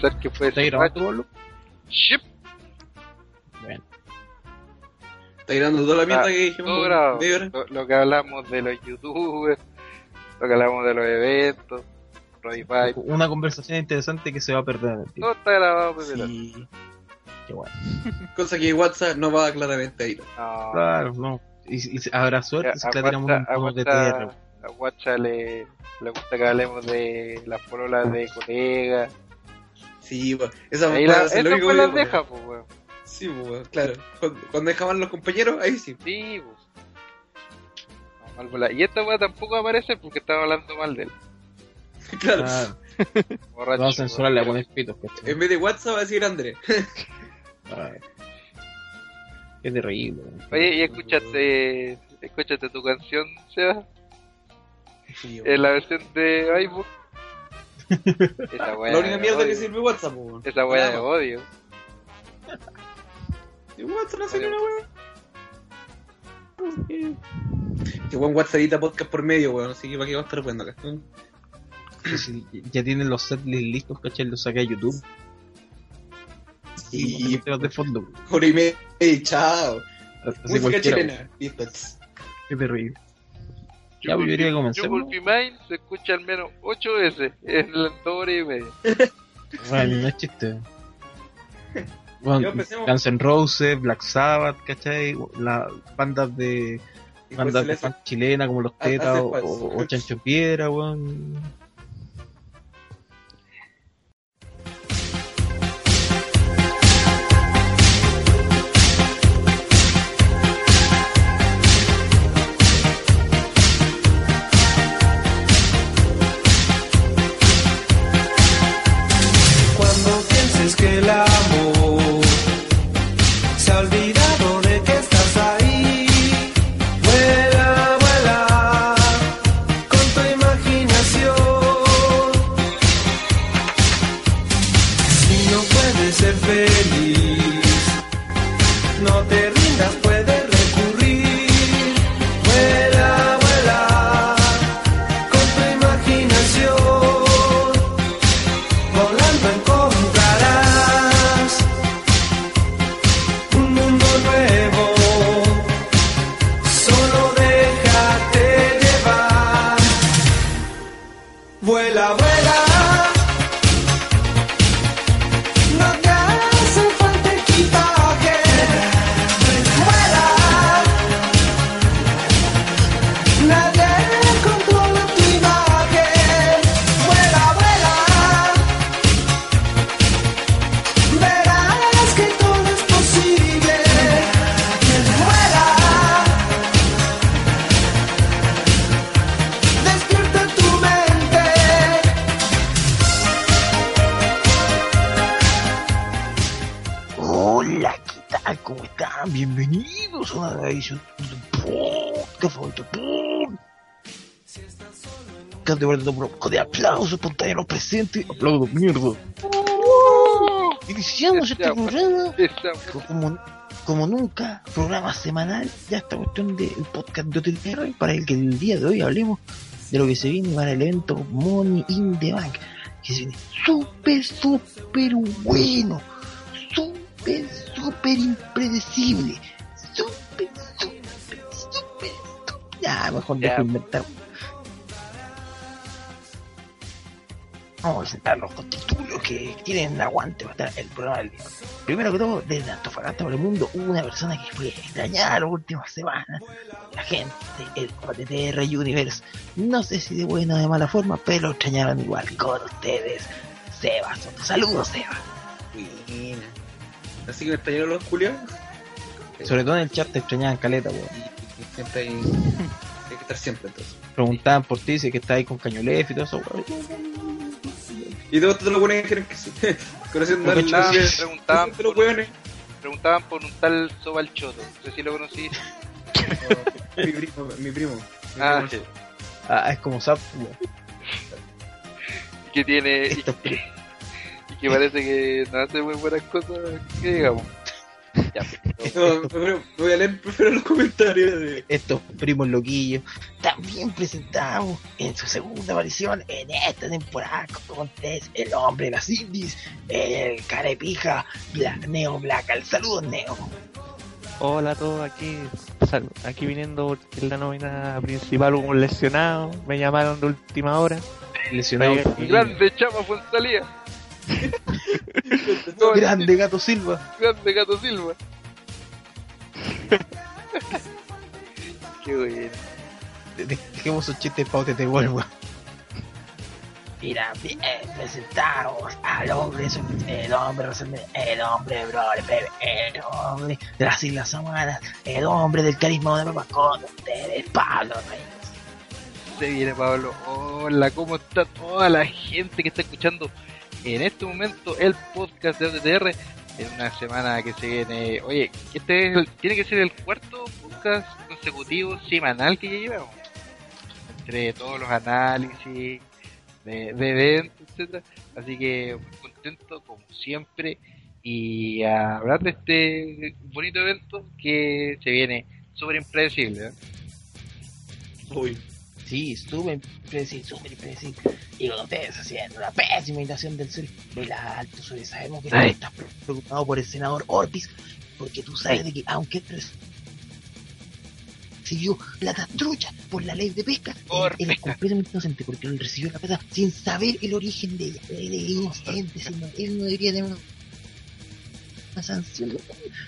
pensar que puede ¿Estás ser grabando, boludo? Ship, Bueno. Está grabando toda la mierda Ah, que dijimos. Lo, lo que hablamos de los youtubers, lo que hablamos de los eventos, Roddy Pipe, Una conversación interesante que se va a perder en el todo está grabado, pues, pero Sí. Qué bueno. Cosa que WhatsApp no va claramente ahí. no. Claro, no. Y, y habrá suerte si a la tiramos un poco de TR. a Guacha le, le gusta que hablemos de las pololas de colegas. Sí, weón. Esa puede la, pues las deja, pues, weón. Sí, weón, claro. Cuando, cuando dejaban los compañeros, ahí sí. Sí, pues. No. Y esta weá tampoco aparece porque estaba hablando mal de él. Claro. Borracho. vamos a censurarle a poner pitos, ¿cachai? En vez de WhatsApp va a decir Andrés. Ay. Qué terrible. weón. Oye, y escúchate, escúchate tu canción, Seba, Sí, en la versión de iBook. Esa weá La única de mierda que sirve WhatsApp, weón. Esa weá de odio. Y WhatsApp no sirve una weón. Que buen WhatsApp edita podcast por medio, weón. Así que para qué va a estar bueno acá. Ya tienen los setlists listos, ¿cachai? Los saqué a YouTube. Y Y de fondo. weón. hora y media chao. Así Música cualquiera, weón. chilena. Listo. Qué terrible. Ya, yo diría que comencemos. Se escucha al menos 8 veces en la dos horas y media. Bueno, no es chiste. Bueno. Guns N' Roses, Black Sabbath, ¿cachai? Las bandas de bandas de fan chilena como los Tetas o, o, o Chancho Piedra, weón. Hola, ¿qué tal? ¿Cómo están? Bienvenidos a una edición de podcast favorito. De verdad, un poco de aplausos, espontáneos presentes. Aplausos, mierda. Iniciamos este programa como, como nunca, programa semanal, ya esta cuestión del podcast de Hotel Tierra, para el que el día de hoy hablemos de lo que se viene para el evento Money in the Bank, que se viene súper, súper bueno, súper, súper impredecible, súper, súper, súper, súper- ya, mejor Ya. dejo inventar. Vamos a presentar los constitulos que tienen aguante para estar el programa del día. Primero que todo, desde Antofagasta para el mundo, hubo una persona que fue extrañada las últimas semanas. La gente del JTR Universe. No sé si de buena o de mala forma, pero lo extrañaron igual con ustedes. Seba Soto. Saludos, Seba. Así que me extrañaron los culiados. Sobre todo en el chat te extrañaban caleta, weón. Y, y siempre hay, hay que estar siempre entonces. Preguntaban por ti, si que estás ahí con Cañolef y todo eso, weón. Y todos te lo ponen dijeron que sí. Conociendo al que Lucio, preguntaban, por, ponen. preguntaban por un tal Sobalchoto. No sé si lo conocí. Mi primo, mi primo. Mi Ah, primo. Ah, es como Zap, weón. que tiene. Y que parece que no hace muy buenas cosas, que digamos. Ya, pero- No, pero voy a leer primero los comentarios de. Estos primos loquillos también presentamos en su segunda aparición en esta temporada con ustedes el hombre de las indies, el carepija Bla- Neo Black. Saludos, Neo. Hola a todos, aquí, aquí viniendo en la nómina principal hubo un lesionado, me llamaron de última hora. Lesionado. Grande Chama Fuenzalía. No, Grande Gato Silva. Grande Gato Silva. Qué bueno. Dejemos esos chistes para te devuelvo. Mira, bien, presentamos al hombre, el hombre, el hombre, bro, el hombre de las Islas Samanas, el hombre del carisma de papá con ustedes, Pablo Reyes. Se viene Pablo. Hola, ¿cómo está toda la gente que está escuchando en este momento el podcast de OTTR? En una semana que se viene. Oye, este es el- tiene que ser el cuarto podcast consecutivo semanal que ya llevamos. Entre todos los análisis de, eventos, etcétera. Así que muy contento como siempre y a hablar de este bonito evento que se viene súper impredecible. ¿eh? Uy. Sí, súper impredecible, súper impredecible. Y con ustedes haciendo una pésima imitación del sur del alto sur. Sabemos que Ay. estás preocupado por el senador Orbis, porque tú sabes de que aunque él recibió plata trucha por la ley de pesca, Por él, él es completamente inocente porque él recibió la plata sin saber el origen de ella. Él es inocente, él no debería tener una- una sanción. No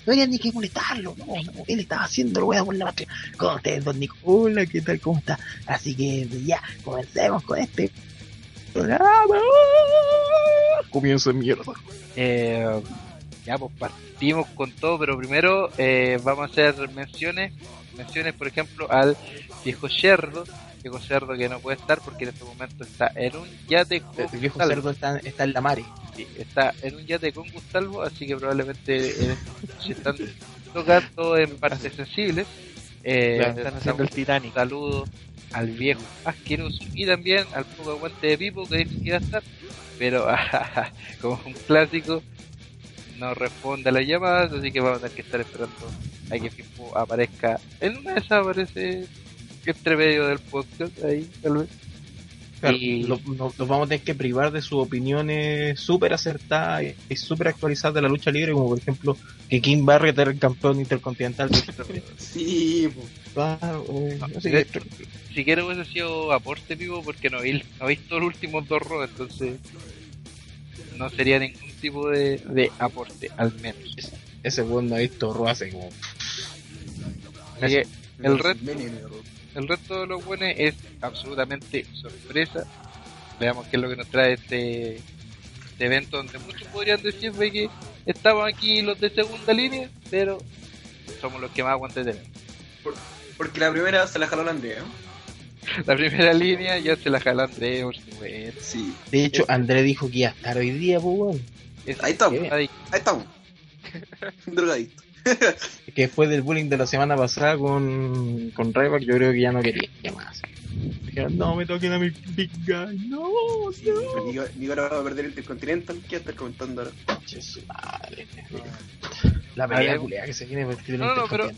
debería ni que molestarlo, no, no, él estaba haciendo lo bueno por la patria. Con ustedes, don Nico. Hola, ¿qué tal? ¿Cómo está? Así que ya, comencemos con este programa. Comienzo de mierda. Eh, ya, pues partimos con todo, pero primero eh, vamos a hacer menciones. Menciones, por ejemplo, al viejo cerdo. Viejo cerdo que no puede estar porque en este momento está en un yate con El viejo Gustavo. cerdo está, está en la mare. Sí, está en un yate con Gustavo, así que probablemente eh, se están tocando en partes sensibles. Eh, Claro, están haciendo el Titanic. saludo al viejo asqueroso y también al poco aguante de Pipo que dice que iba a estar, pero como un clásico no responde a las llamadas, así que vamos a tener que estar esperando a que Pipo aparezca. En una de esas aparece entre medio del podcast, ahí tal vez. Claro, Y- lo- no- nos vamos a tener que privar de sus opiniones súper acertadas y- y súper actualizadas de la lucha libre, como por ejemplo que Kim Barrett era el campeón intercontinental. Sí. Ah, eh, no de- qué- siquiera hubiese sido aporte vivo porque no vi, no he visto los últimos dos entonces no sería ningún tipo de, de aporte, al menos. ese weón no ha visto Raw hace como Así que el, red, Veneno, el resto de los buenos es absolutamente sorpresa. Veamos qué es lo que nos trae este, este evento donde muchos podrían decir de que estamos aquí los de segunda línea, pero somos los que más aguante tenemos. Porque la primera se la jaló la Andrea. ¿eh? La primera línea ya se la jala André, por supuesto. Sí. De hecho, André dijo que iba a estar hoy día, pues, Ahí estamos. Ahí estamos. Drogadicto. Que fue del bullying de la semana pasada con, con Ryback, yo creo que ya no quería más. Dijeron, no me toquen a mi big guy, no, no. Nico ahora va a perder el Intercontinental. ¿Qué estar comentando ahora? Madre. La pelea culiada que se viene por el No, no, pero-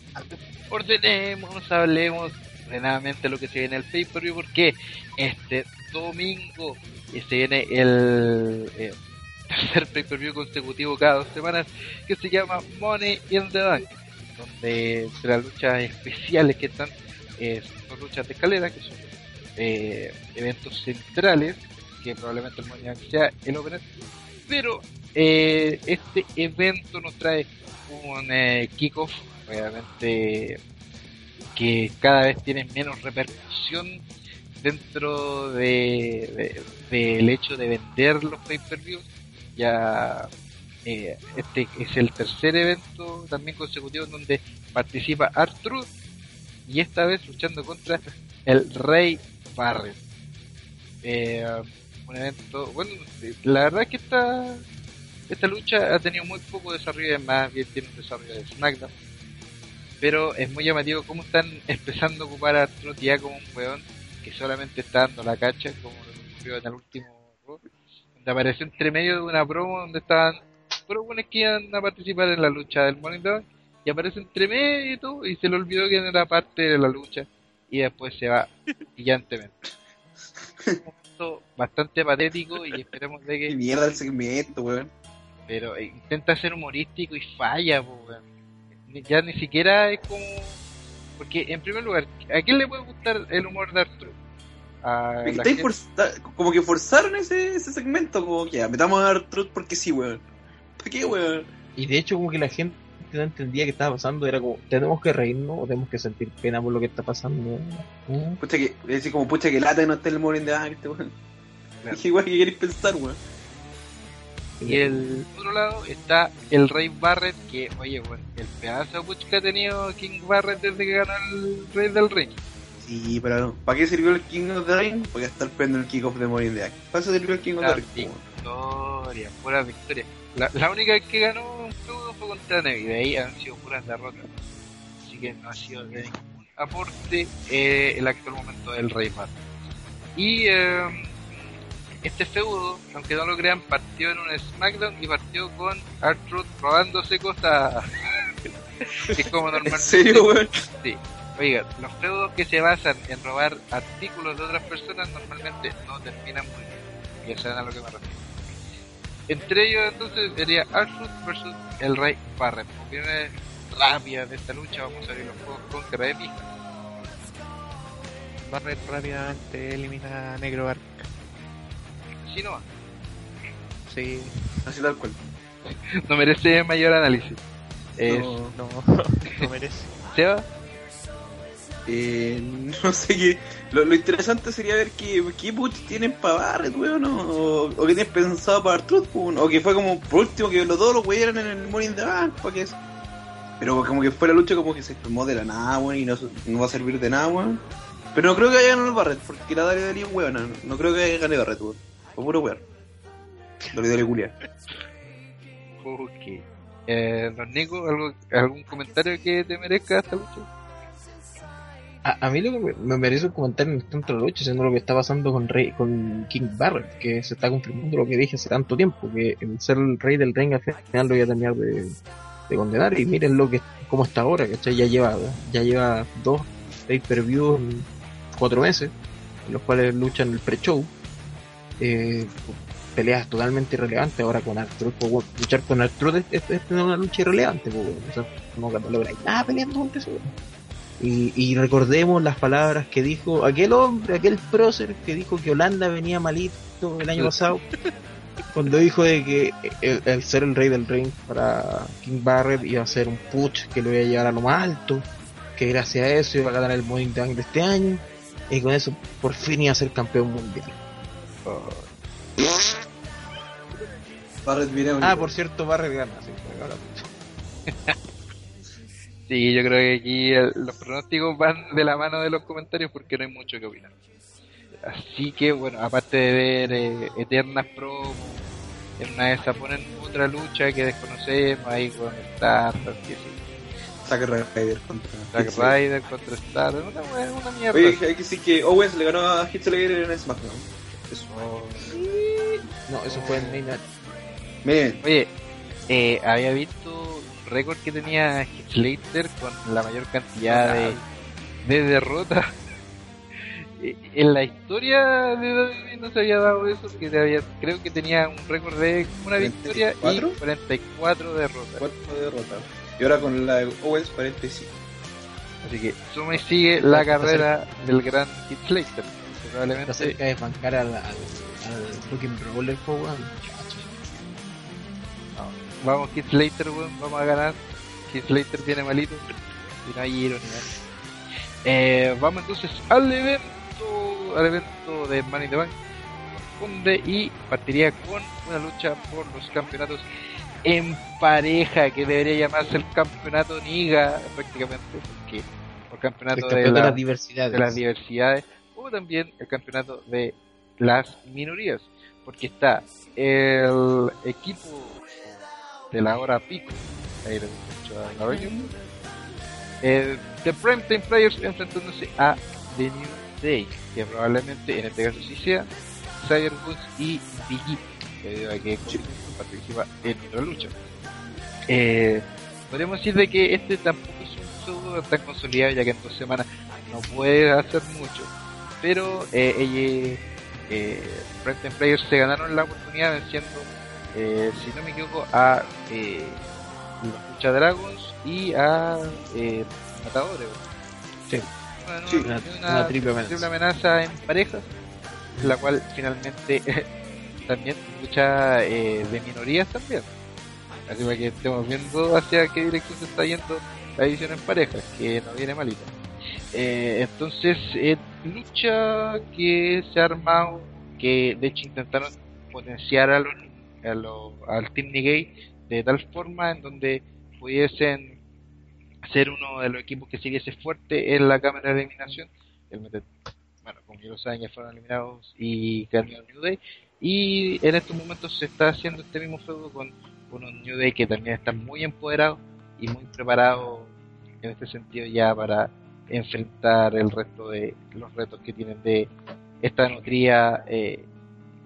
ordenemos, hablemos ordenadamente lo que se viene el pay-per-view porque este domingo se viene el eh, tercer pay-per-view consecutivo cada dos semanas que se llama Money in the Bank donde entre las luchas especiales que están eh, son luchas de escalera que son eh, eventos centrales que probablemente el Money in the Bank sea el opener pero eh, este evento nos trae un eh, kickoff obviamente que cada vez tiene menos repercusión dentro de, de- del hecho de vender los pay-per-views. Ya eh, este es el tercer evento también consecutivo en donde participa Arthur y esta vez luchando contra el Rey Barret. Eh, un evento, bueno, la verdad es que esta, esta lucha ha tenido muy poco desarrollo, más bien tiene un desarrollo de SmackDown pero es muy llamativo cómo están empezando a ocupar a Arturo ya como un weón que solamente está dando la cacha, como lo ocurrió en el último Donde apareció entre medio de una promo donde estaban puros buenos que iban a participar en la lucha del Bank y aparece entre medio y todo y se le olvidó que era parte de la lucha y después se va brillantemente. Un momento bastante patético y esperemos de Qué que mierda el segmento, weón. pero eh, intenta ser humorístico y falla weón. Ya ni siquiera es como porque en primer lugar ¿a quién le puede gustar el humor de Arturo? A Es que la estáis gente- forza- como que forzaron ese, ese segmento, como que ya, metamos a Artruth porque sí, weón. ¿Por qué, weón? Y de hecho como que la gente no entendía qué estaba pasando, era como, tenemos que reírnos o tenemos que sentir pena por lo que está pasando. ¿Mm? Pucha que, es decir, como pucha que lata que no esté el Morning de este weón. Claro. Dije, igual que queréis pensar, weón. Y el otro lado está el Rey Barrett, que, oye, bueno, el pedazo de puch que ha tenido King Barrett desde que ganó el Rey del Ring. Sí, pero ¿para qué sirvió el King of the Ring? Porque estar esperando el kickoff de Morning de Bank. ¿Para eso sirvió el King of the Ring? victoria, pura victoria. La, la única que ganó un feudo fue contra Neville, de ahí han sido puras derrotas. Así que no ha sido de ningún aporte eh, el actual momento del Rey Barrett. Y eh, este feudo, aunque no lo crean, partió en un SmackDown y partió con Artruth robándose cosas. es como normalmente. ¿En serio? Sí. Oiga, los feudos que se basan en robar artículos de otras personas normalmente no terminan muy bien. Y eso es a lo que me refiero. Entre ellos entonces sería Arthur versus el Rey Barrett. Opiniones rápidas de esta lucha, vamos a ver los juegos con cara de pija. Barret rápidamente elimina a Negro Arc. Si no, Sí, Así tal cual. no merece mayor análisis. Es, No. no, no merece. Seba, Eh, no sé qué. Lo, interesante sería ver qué, qué tienen para Barret, weón, o, o, qué tienen pensado para Artruth, weón, o que fue como por último que los dos los weón en el Morning the Bank, para. Pero como que fue la lucha como que se formó de la nada, weón, y no, no va a servir de nada, weón. Pero no creo que haya ganado el Barret, porque la Daria Dali es weón, no, creo que haya ganado Barret, weón. Fue puro weón. Daria Dali culia. ok. Eh, Don Nico, ¿algo, ¿algún comentario que te merezca esta lucha? A, a mí lo que me, me merece un comentario en tanto la lucha, siendo lo que está pasando con Rey, con King Barrett, que se está confirmando lo que dije hace tanto tiempo, que el ser el rey del ring al final lo voy a terminar de, de condenar, y miren lo que cómo está ahora, ¿cachai? Ya lleva, ya lleva dos pay per view en cuatro meses, en los cuales luchan el pre-show, eh, peleas totalmente irrelevantes ahora con Artruth, pues, luchar con Artruth es, una lucha irrelevante, pues, no lográis nada peleando weón. Y, y recordemos las palabras que dijo aquel hombre, aquel prócer que dijo que Holanda venía malito el año pasado, cuando dijo de que el, el ser el rey del ring para King Barrett iba a ser un push que lo iba a llevar a lo más alto, que gracias a eso iba a ganar el Money in the Bank de este año, y con eso por fin iba a ser campeón mundial. Barret viene Ah, por cierto, Barrett gana, sí. Sí, yo creo que aquí el- los pronósticos van de la mano de los comentarios porque no hay mucho que opinar. Así que, bueno, aparte de ver eh, eternas promos, en una de esas ponen otra lucha que desconocemos ahí con Stardust, que sí, Zack Ryder contra. Zack. Ryder contra Stardust, una, una mierda. Oye, hay que decir que Owens le ganó a Slater en SmackDown. Eso. No, eso fue en Main Oye, eh, había visto récord que tenía Slater con la mayor cantidad de, de derrotas. Eh, En la historia de WWE no se había dado eso, que se había, creo que tenía un récord de una victoria y 44? 44 derrotas. cuatro derrotas. Y ahora con la de Owens 45. Así que Sumi sigue la carrera del gran Heath Slater. Está Probablemente cerca de bancar al, al, al fucking roller. Vamos Heath Slater, weón, vamos a ganar. Heath Slater viene malito y no hay nada. Eh, vamos entonces al evento, al evento de Money in the Bank corresponde y partiría con una lucha por los campeonatos en pareja que debería llamarse el campeonato Niga prácticamente porque por El campeonato de, de las diversidades. de las diversidades o también el campeonato de las minorías porque está el equipo de la hora pico. Ahí lo escucho a eh, Players enfrentándose a The New Day que probablemente en este caso sí sea Xavier Woods y Biggie debido a que participa en otra lucha. Eh, podríamos decir de que este tampoco es un pseudo tan consolidado, ya que en dos semanas no puede hacer mucho, pero eh, ella, eh, Players se ganaron la oportunidad venciendo, eh, si no me equivoco, a eh, Lucha Dragons y a eh, Matadores. Sí. Bueno, Sí, una- una, una triple amenaza. amenaza en parejas, la cual finalmente también lucha eh, de minorías también. Así para que estemos viendo hacia qué dirección se está yendo la división en parejas, que no viene malita. Eh, entonces, eh, lucha que se ha armado, que de hecho intentaron potenciar a los, a los- al Team Negate de tal forma en donde pudiesen ser uno de los equipos que siguiese fuerte en la cámara de eliminación. El bueno, como ya lo saben, ya fueron eliminados y ganaron New Day. Y en estos momentos se está haciendo este mismo feudo con, con un New Day que también está muy empoderado y muy preparado en este sentido ya para enfrentar el resto de los retos que tienen de esta nutría eh,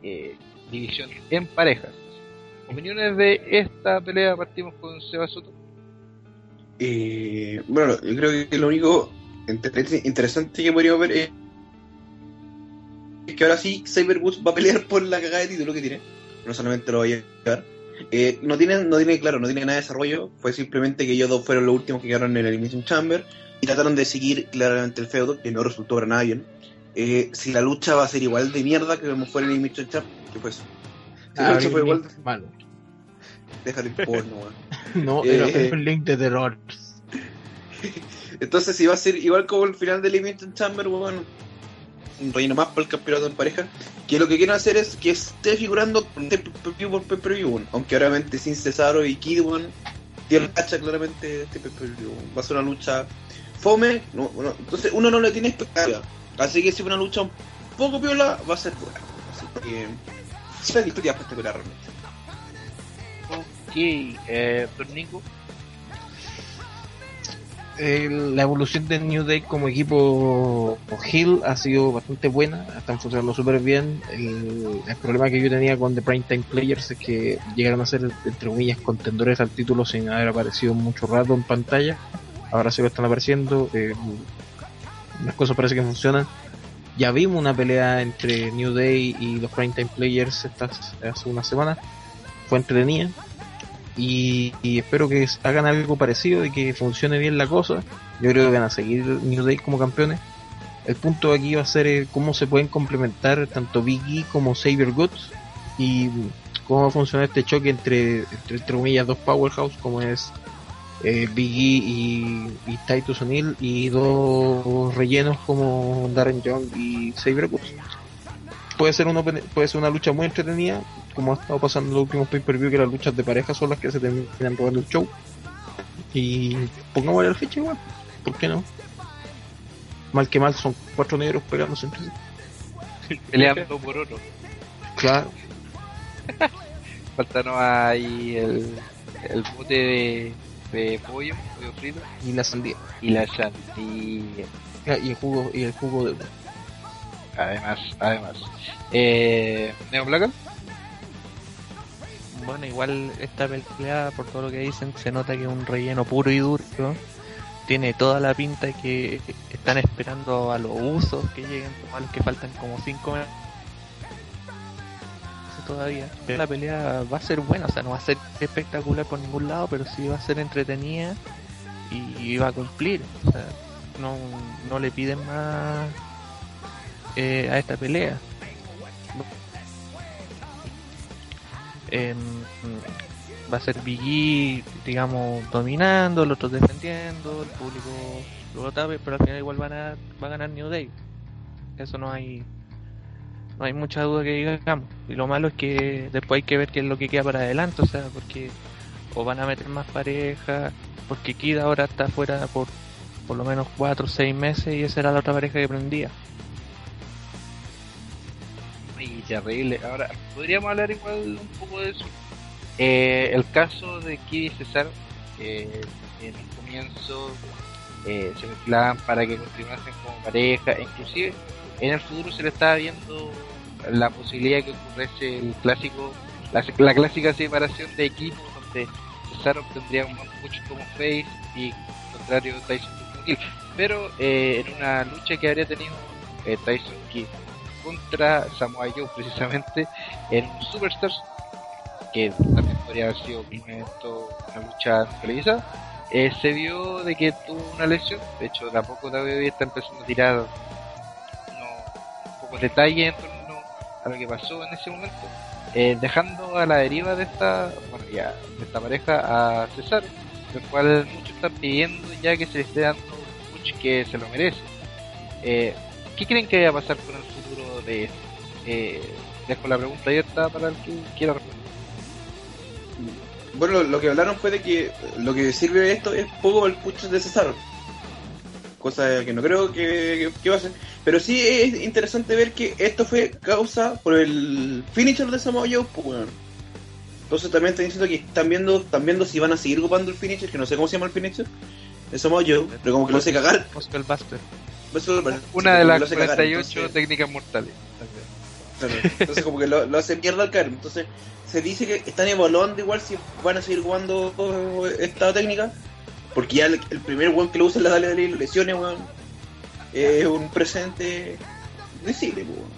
eh, división en parejas. Opiniones de esta pelea, partimos con Seba Soto. Eh, bueno, yo creo que lo único inter- interesante que podríamos ver es que ahora sí Cyberwoods va a pelear por la cagada de título que tiene. No solamente lo va a llevar. Eh, no tiene, no tiene, claro, no tiene nada de desarrollo. Fue simplemente que ellos dos fueron los últimos que quedaron en el Elimination Chamber y trataron de seguir claramente el feudo, que no resultó para nada bien. Eh, si la lucha va a ser igual de mierda que como fue el Elimination Chamber, ¿qué fue eso? Ah, fue igual, malo. déjalo en porno, weón. No, Eh, era un link de terror. Entonces, si va a ser igual como el final del Elimination Chamber, bueno, un relleno más para el campeonato en pareja, que lo que quieren hacer es que esté figurando por weón. aunque obviamente sin Cesaro y Kid, weón, tiene cacha claramente este weón. Va a ser una lucha fome, no, no, entonces uno no le tiene expectativa. Así que si una lucha un poco piola, va a ser buena. Así que, sí, la historia espectacular realmente. Ok, eh, Nico. Eh, la evolución de New Day como equipo Hill ha sido bastante buena, están funcionando súper bien. El, el problema que yo tenía con The Prime Time Players es que llegaron a ser, entre comillas, contendores al título sin haber aparecido mucho rato en pantalla. Ahora sí lo están apareciendo, eh, las cosas parece que funcionan. Ya vimos una pelea entre New Day y los Prime Time Players estas, hace una semana, fue entretenida y, y espero que hagan algo parecido y que funcione bien la cosa. Yo creo que van a seguir New Day como campeones. El punto aquí va a ser eh, cómo se pueden complementar tanto Big E como Saber Goods y cómo va a funcionar este choque entre, entre, entre comillas, dos powerhouse como es eh, Big E y, y Titus O'Neill y dos rellenos como Darren Young y Saber Goods. Puede ser, uno, puede ser una lucha muy entretenida, como ha estado pasando en los últimos pay-per-view, que las luchas de pareja son las que se terminan robando el show. Y pongámosle la fecha igual, ¿por qué no? Mal que mal, son cuatro negros pegándose entre sí. Peleando por oro. Claro, Faltanos ahí el, el bote de, de pollo, pollo frito y la sandía. y la sandía. Ah, Y el jugo, y el jugo de Además, además. Eh, ¿Neo Black? Bueno, igual esta pelea, por todo lo que dicen, se nota que es un relleno puro y duro. ¿no? Tiene toda la pinta que están esperando a los usos que lleguen, a los que faltan como 5 meses todavía. Pero la pelea va a ser buena, o sea, no va a ser espectacular por ningún lado, pero sí va a ser entretenida y va a cumplir. O sea, no, no le piden más eh, a esta pelea. Eh, va a ser Biggie, digamos, dominando, los otros defendiendo, el público lo tape, pero al final igual van a, va a ganar New Day. Eso no hay no hay mucha duda que digamos. Y lo malo es que después hay que ver qué es lo que queda para adelante, o sea, porque o van a meter más pareja, porque Kid ahora está fuera por por lo menos 4 o 6 meses y esa era la otra pareja que prendía. Y terrible. Ahora, podríamos hablar igual un poco de eso. Eh, el caso de Kid y César, que en un comienzo eh, se mezclaban para que continuasen como pareja, inclusive en el futuro se le estaba viendo la posibilidad de que ocurriese el clásico la, la clásica separación de equipos donde Cesaro obtendría un mucho como face y contrario Tyson como heel. Pero eh, en una lucha que habría tenido eh, Tyson Kidd contra Samoa Joe precisamente en Superstars que también podría haber sido un una lucha televisada eh, se vio de que tuvo una lesión de hecho de a poco WWE está empezando a tirar unos pocos detalles en torno a lo que pasó en ese momento eh, dejando a la deriva de esta bueno ya de esta pareja a Cesaro el cual muchos están pidiendo ya que se le esté dando un push que se lo merece eh, ¿qué creen que vaya a pasar con el futuro de esto? Eh, dejo la pregunta abierta para el que quiera responder Bueno, lo que hablaron fue de que lo que sirve esto es poco el push de Cesaro. Cosa que no creo que, que va a ser. Pero sí es interesante ver que esto fue causa por el finisher de Samoa Joe, pues, weón. Entonces también están diciendo que están viendo, están viendo si van a seguir ocupando el finisher, que no sé cómo se llama el finisher, de Samoa Joe, pero como que lo hace cagar. Gospel Buster. Bueno, una de que las lo hace cagar, 48 entonces- técnicas mortales Claro, Entonces como que lo, lo hace mierda al caer. Entonces se dice que están evaluando igual si van a seguir jugando esta técnica. Porque ya el, el primer weón que lo usa en la Dale Dale y lo lesione, weón. Es un presente visible, weón.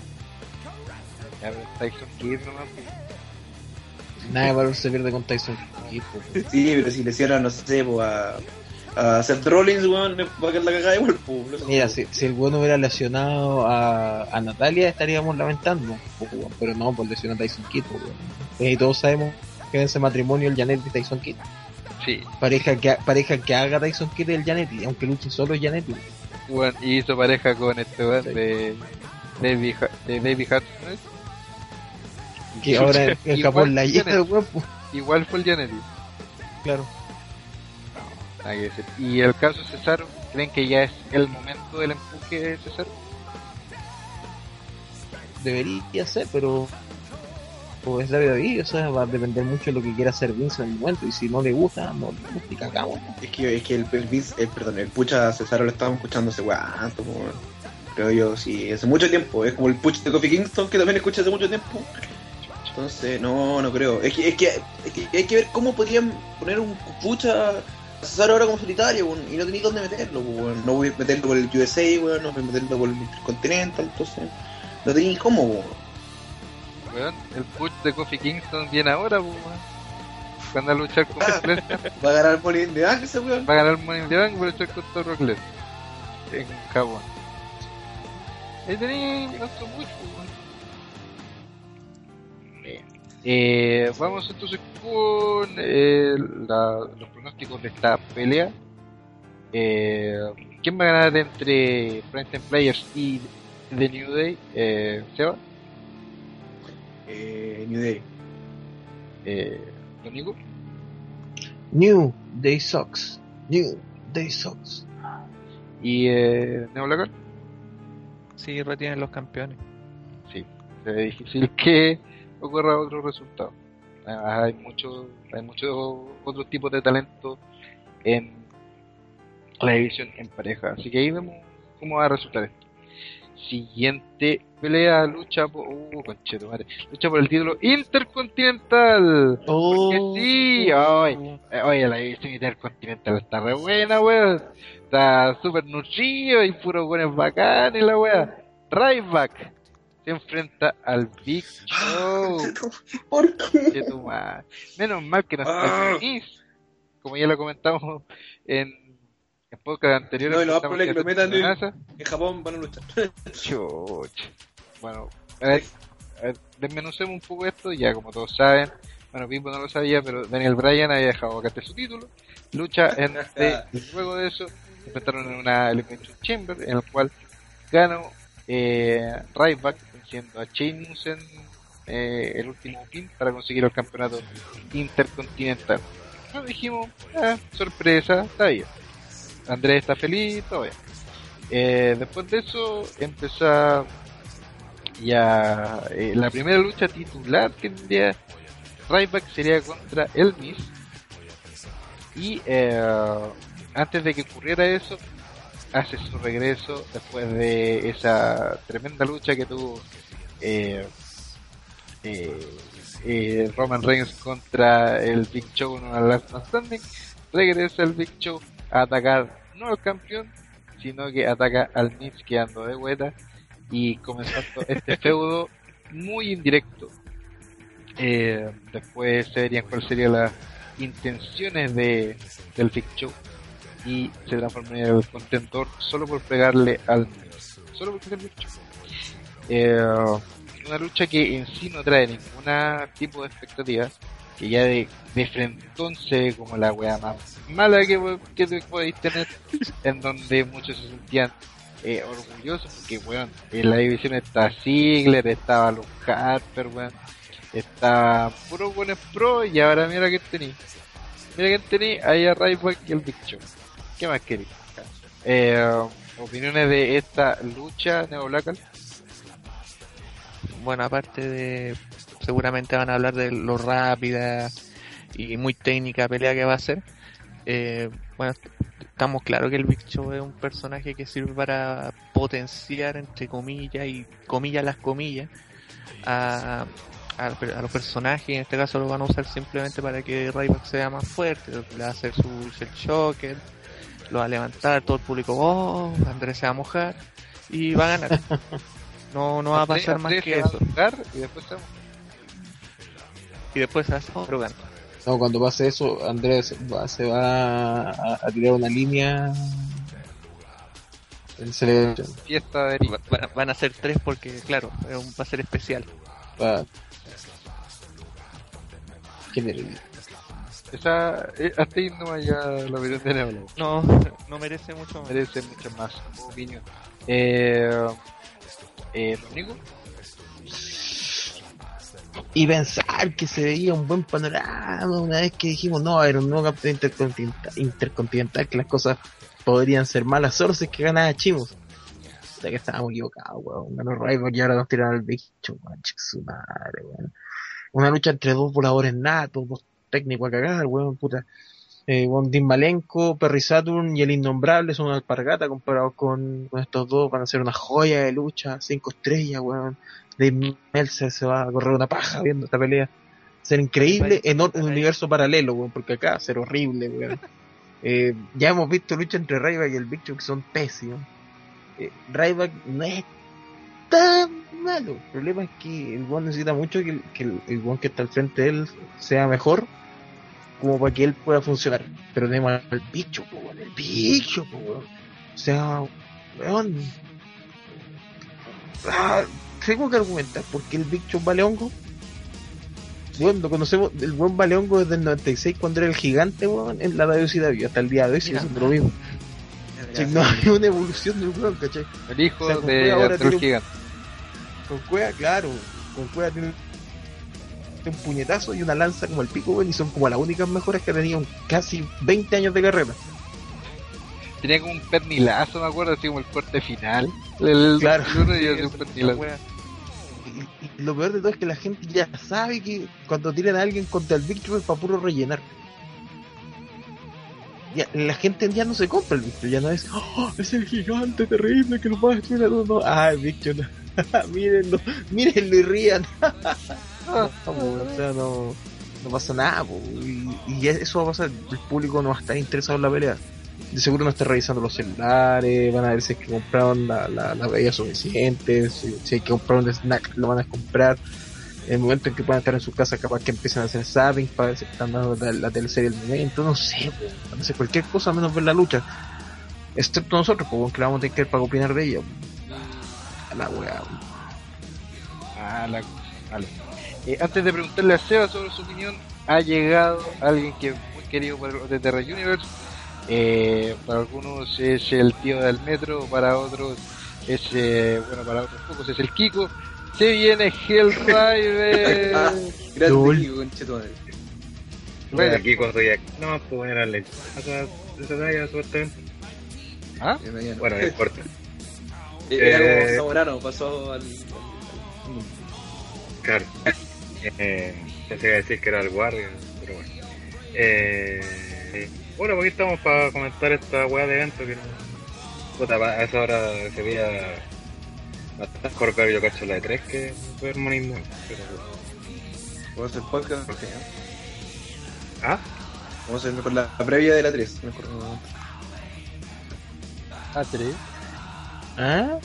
Ya, pero Tyson Kidd nomás, pues. Nada de valor se pierde con Tyson Kidd, po. Sí, pero si lesiona, no sé, po, a, a Seth Rollins, weón, le va a quedar la cagada igual, po. Mira, si, si el bueno hubiera lesionado a, a Natalia, estaríamos lamentando. weón. Pero no, por lesionó a Tyson Kidd. weón. Y todos sabemos que en ese matrimonio el Janet y Tyson Kidd. Sí, Pareja que, pareja que haga Tyson Kidd el Janetti, aunque luche solo Janetti. bueno, y hizo pareja con este weón de David, de David ¿no es? Que ahora en, en la weón, po. Igual fue el Janetti. Claro. Nada que decir. Y el caso Cesaro, ¿creen que ya es el momento del empuje de Cesaro? Debería ser, pero pues es la vida o sea, va a depender mucho de lo que quiera hacer Vince en el momento. Y si no le gusta, no le gusta y cagamos. Es que, es que el, el, Vince- el- perdón, el pucha Cesaro lo estábamos escuchando hace weón. Creo yo, sí, hace mucho tiempo. Es como el puch de Kofi Kingston que también escuché hace mucho tiempo. Entonces, no, no creo. Es que, es que, es que hay que ver cómo podrían poner un pucha Cesaro ahora como solitario, weón, y no tenéis dónde meterlo. No voy a meterlo por el USA, weón, no voy a meterlo por el Intercontinental, entonces, no tenéis cómo, weón. El push de Kofi Kingston viene ahora, pues, weón. Cuando a luchar con Brock Lesnar, Va a ganar Money in the Bank ese weón. va a ganar el Money in the Bank, va a luchar contra Brock Lesnar. En Japón. Ahí tenéis nuestro push, weón. Eh, vamos entonces con eh, la- los pronósticos de esta pelea. Eh, ¿Quién va a ganar entre Primetime Players y The New Day? Eh, Seba, Eh, New Day. eh, Domingo. New Day Sucks. New Day Sucks. y eh. Sí, retienen los campeones. Sí, ve difícil que ocurra otro resultado. Ah, Hay muchos hay muchos otros tipos de talento en la división en pareja, así que ahí vemos cómo va a resultar esto. Siguiente pelea, lucha por, uh, conchetumare. lucha por el título intercontinental. Oh, Porque sí, oye, eh, oye, la división intercontinental está re buena, weón. Está súper nutrido y puro buenos bacanes la wea. Ryback se enfrenta al Big Show. ¿Por qué? Menos mal que no está Ah. Como ya lo comentamos en, en podcast anteriores. No, y lo más probable es que lo metan en-. En Japón van a luchar. Bueno, a ver, a ver, desmenucemos un poco esto, ya como todos saben. Bueno, Pipo no lo sabía, pero Daniel Bryan había dejado vacante su título. Lucha entre, luego de eso, se enfrentaron en una Elimination Chamber, en el cual ganó eh, Ryback, venciendo a en eh, el último pin para conseguir el campeonato intercontinental. Nos dijimos, ah, sorpresa, está bien. Andrés está feliz, todo bien. Eh, después de eso empezó ya eh, la primera lucha titular que tendría Ryback sería contra el Miz y eh, antes de que ocurriera eso hace su regreso después de esa tremenda lucha que tuvo eh, eh, Roman Reigns contra el Big Show en una Last Man Standing, regresa el Big Show a atacar no al campeón, sino que ataca al Miz quedando de vuelta y comenzando este feudo muy indirecto. Eh, después se verían cuáles serían las intenciones de, del Big Show y se transformaría en el contentor solo por pegarle al Miz. Solo porque es el Big Show. Eh, una lucha que en sí no trae ningún tipo de expectativa, que ya de, de frentón se ve como la wea más mala que, que te podéis tener, en donde muchos se sentían eh, orgullosos, porque weón, en la división está Ziggler, estaba Luke Harper, weón, estaba puro buenos pro y ahora mira que tení. Mira que tení ahí a Ryback y el Big Show. ¿Qué más queréis? Eh, opiniones de esta lucha neoblacal. Bueno, aparte de. Seguramente van a hablar de lo rápida y muy técnica pelea que va a ser. Eh, bueno, estamos claros que el Big Show es un personaje que sirve para potenciar, entre comillas, y comillas las comillas, a, a, a los personajes. En este caso lo van a usar simplemente para que Ryback sea más fuerte. Le va a hacer su shell shocker, lo va a levantar, todo el público, oh, Andrés se va a mojar y va a ganar. No, no va a pasar más Andrés que eso. y después se va a- Y después se hace otro gana. No, cuando pase eso, Andrés va- se va a, a tirar una línea en Celebration. fiesta de Va- Van, van a ser tres porque, claro, es un- va a ser especial. Va. ¿Quién era el- Esa, eh, hasta ahí no ya la opinión de Nebula. No, no merece mucho más. merece mucho más opinión. Eh, eh, Rodrigo, Y pensar que se veía un buen panorama una vez que dijimos, no, era un nuevo campeón intercontinental, intercontinental que las cosas podrían ser malas sorces que ganaba Chimos. O sea que estábamos equivocados, weón. Ganó Ryback y ahora nos tiraron al bicho, weón. su madre, weón. Una lucha entre dos voladores natos, dos técnicos a cagar, weón, puta. Eh, weón, Dean Malenko, Perry Saturn y el Innombrable son una alpargata comparados con, con estos dos. Van a ser una joya de lucha, cinco estrellas, weón. Dave Meltzer se va a correr una paja viendo esta pelea. Ser increíble en un universo paralelo, weón, porque acá ser horrible, weón. Eh, ya hemos visto lucha entre Ryback y el Big Show que son pésimos. Eh, Ryback no es tan malo. El problema es que el weón necesita mucho que, el- que el, que está al frente de él sea mejor como para que él pueda funcionar. Pero tenemos al po, weón, el po, weón. O sea, weón. Ah, tengo que argumentar porque el Big Show vale hongo. Bueno, lo conocemos, el buen vale hongo desde el 96 cuando era el gigante, weón, en la WCW. Hasta el día de hoy sigue siendo lo mismo. Sí, no hay una evolución del weón, ¿cachai? el hijo O sea, con de ahora Arturo tiene un- Gigante. Con Cueva, claro, con Cueva tiene un puñetazo y una lanza como el pico, weón, y son como las únicas mejoras que ha tenido en casi 20 años de carrera. Tenía como un pernilazo, me acuerdo, así como el corte final. El, Claro. el y Sí, un pernilazo. Lo peor de todo es que la gente ya sabe que cuando tiran a alguien contra el Victor es para puro rellenar. La gente ya no se compra el Victor, ya no es, "Oh, es el gigante terrible que nos va a destruir a todos. No, ah, el Victor, no. mírenlo, mírenlo y rían. No, o sea, no, no pasa nada, y, y eso va a pasar, el público no va a estar interesado en la pelea. De seguro no está revisando los celulares, van a ver si es que compraron la, la, la bebida suficiente, si, si hay que comprar un snack, lo van a comprar. En el momento en que puedan estar en su casa, capaz que empiecen a hacer zapping para ver si están dando la, la teleserie del momento, no sé, a hacer cualquier cosa menos ver la lucha. Excepto nosotros, pues, que la vamos a tener que ver para opinar de ella. A la weá. Ah, la vale. Eh, antes de preguntarle a Seba sobre su opinión, ha llegado alguien que es muy querido por el de Terra Universe. Eh, para algunos es el tío del metro, para otros es, eh, bueno, para otros pocos es el Kiko. Se viene Hellrider. Grande Dul. Kiko, conchetumadre. Bueno, aquí cuando ya no pues era la esa talla supuestamente ¿Ah? Bueno no importa Eh, Era como Eh, Zamorano, pasó al. al- claro eh, pensé que iba a decir que era el guardia pero bueno eh, bueno aquí estamos para comentar esta weá de evento que no puta pa- a esa hora se veía bastante mejor yo cacho la de 3 que ver Morning Man, pero Vamos a hacer podcast porque. ¿Ah? Vamos a hacer con la, la previa de la 3. Me acuerdo. A tres. ¿Ah?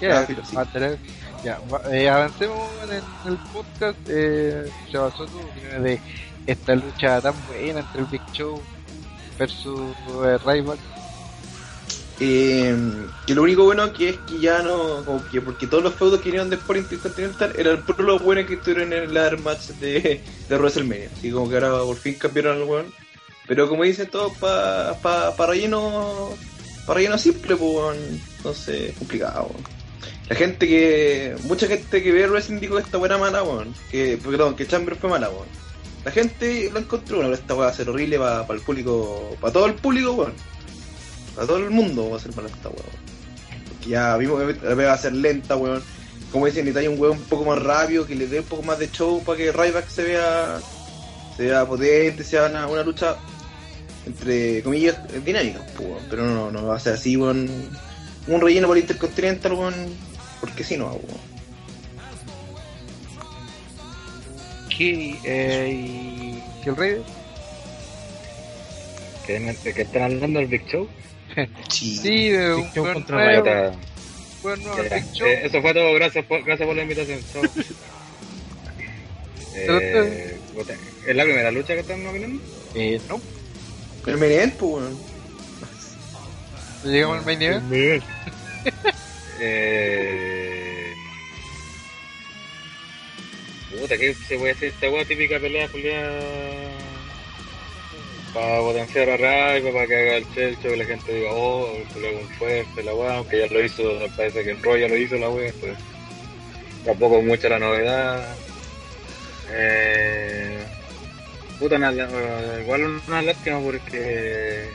¿Qué Ah, es? filo, sí. A tres. Ya, va- eh, avancemos en el, en el podcast. Eh, se basó tu opinión de esta lucha tan buena entre el Big Show versus eh. Eh, que lo único bueno que es que ya no. Como que porque todos los feudos que vinieron después de Intercontinental eran por lo bueno que estuvieron en el match de, de WrestleMania. Así como que ahora por fin cambiaron al weón. Pero como dicen todos, para pa, pa relleno. Para relleno simple, pues. Entonces, complicado. La gente que. Mucha gente que ve wrestling dijo esta buena mala, weón. Que, perdón, que Chamber fue mala, weón. La gente lo encontró, bueno, esta weá va a ser horrible para el público, para todo el público, weón. Para todo el mundo va a ser mala esta weón. Porque ya vimos que la va a ser lenta, weón. Como dicen, necesita un weón un poco más rápido, que le dé un poco más de show para que Ryback se vea, se vea potente, sea una, una lucha entre comillas dinámica, weón. pero no, no va a ser así, weón. Un relleno por Intercontinental, weón. Porque si no, weón. ¿Qué? Eh, y que el Rey. ¿Que, ¿De qué están hablando del Big Show? Sí. Sí, de un Big Show contra nuevo, Puta, buen nuevo ya, Big Show. eh, eso fue todo, gracias por, gracias por la invitación. Eh, ¿Es la primera lucha que están nominando? Eh, no, El main event, pues, llegamos al main event. eh, puta, ¿qué se puede decir? Esta típica pelea, pelea para potenciar a Raiva, para que haga el chelcho, que la gente diga, oh, pelea con fuerte, la weá, aunque ya lo hizo, parece que Raw ya lo hizo la weá, pues tampoco mucha la novedad. Eh, puta, una- eh, igual una lástima porque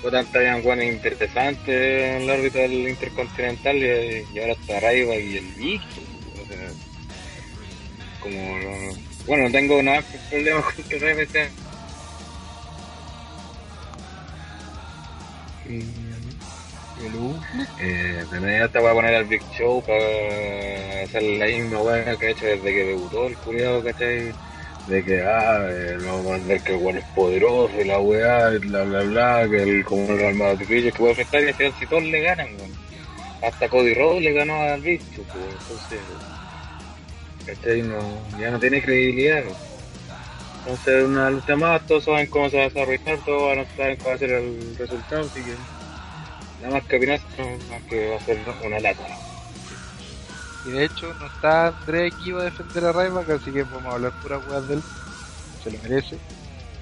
puta, habían buenos interesantes en el árbitro del Intercontinental y, ahora está Raiva y el bicho. Como, bueno, no tengo nada problema con que sea Eh, de esta voy a poner al Big Show para hacer la misma weá que ha hecho desde que debutó el culiado, ¿cachai? De que, ah, eh, no vamos a ver que el weón es poderoso y la weá, bla bla bla, que el como el armado de que puede afectar y al final si todos le ganan, weón. Hasta Cody Rhodes le ganó al Big Show, pues, entonces, ¿cachai? No, ya no tiene credibilidad, ¿no? Entonces, una lucha más, todos saben cómo se va a desarrollar, todos van a saber cuál va a ser el resultado, así que. Nada más que opinar, más que va a ser una lata. Y de hecho, no está André que iba a defender a Ryback, así que vamos a hablar pura weá de él. Se lo merece.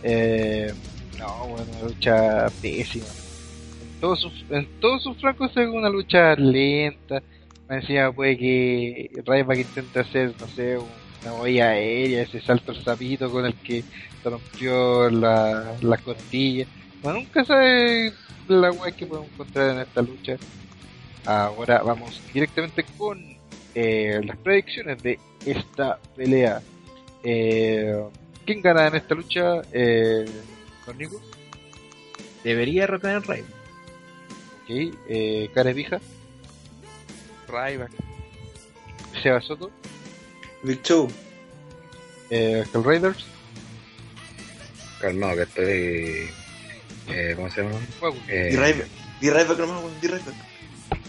Eh, no, bueno, una lucha pésima. En todos sus, en todos francos es una lucha lenta. Encima puede que Ryback intente hacer, no sé, una boya aérea, ese salto al sapito con el que se rompió la, la costilla. Bueno, nunca sabe la weá que podemos encontrar en esta lucha. Ahora vamos directamente con eh, las predicciones de esta pelea. Eh, ¿Quién gana en esta lucha? Eh, ¿Con Nico? Debería retener Rey. Ok. Eh, Carevija. Ryback. Seba Soto. Big Show. Eh, Hell Raiders. Calmado, que estoy. Eh, ¿Cómo se llama? Eh, Di Ryback. Di Ryback nomás,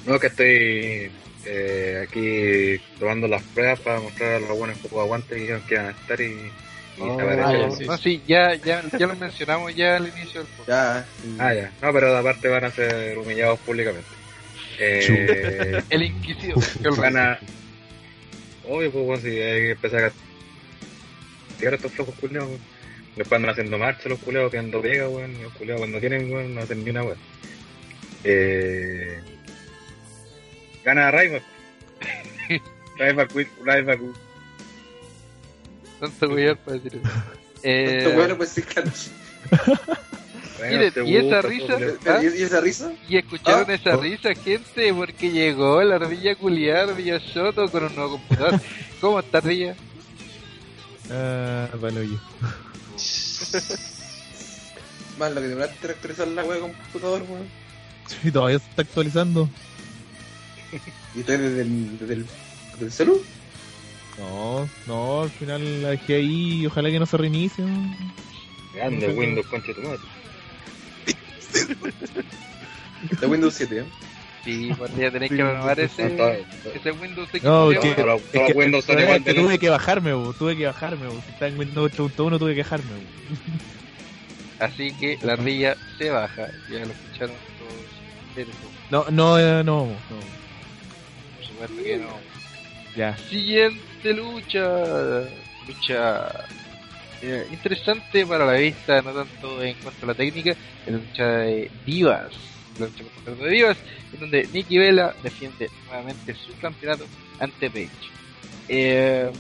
no, que estoy eh, aquí tomando las pruebas para mostrar a los buenos poco aguante que dijeron que iban a estar y. y Oh, ah, sí, No, sí, ya, ya, ya lo mencionamos ya al inicio del podcast. Ya. Ah, ya. No, pero aparte van a ser humillados públicamente. Eh, El Inquisidor. Gana. Obvio, pues, bueno, si hay que empezar a a estos flojos culiados, weón. Después andan haciendo marcha los culiados, que ando pega, weón. y Los culiados cuando quieren, weón, no hacen ni una weón. Eh... Gana. Ryback, with- Ryback. with- Tanto weón para decir eso. Eh, Esto bueno, pues sí, claro. Bueno, Mire, te ¿y esa gusta, risa? culiao. ¿Ah? ¿Y, esa risa? Y escucharon Ah, esa oh. risa, gente, porque llegó la ardilla culiar, Ardilla Soto, con un nuevo computador. ¿Cómo está, ardilla? Ah, vale, oye. Más lo que demoraste actualizar la wea de computador, weón. Sí, todavía se está actualizando. ¿Y estás desde el, desde el, desde el celu? No, no, al final la dejé ahí y ojalá que no se reinicie. Grande Windows, concha tu madre. De Windows 7, ¿eh? Sí, pues ya tenéis que renovar ese, ese Windows. No, que- Ahora- Es ahora que, Windows es que igual de tuve que bajarme, bo, tuve que bajarme. bo. Si está en Windows 8.1 tuve que bajarme. bo. Así que la ardilla se baja. Ya lo escucharon todos. humanos. No, no, eh, no, no. Por supuesto que no. Ya. Siguiente lucha. Lucha eh, interesante para la vista, no tanto en cuanto a la técnica, es la lucha de divas. La lucha campeonato de divas, en donde Nikki Vela defiende nuevamente su campeonato ante Paige. Eh,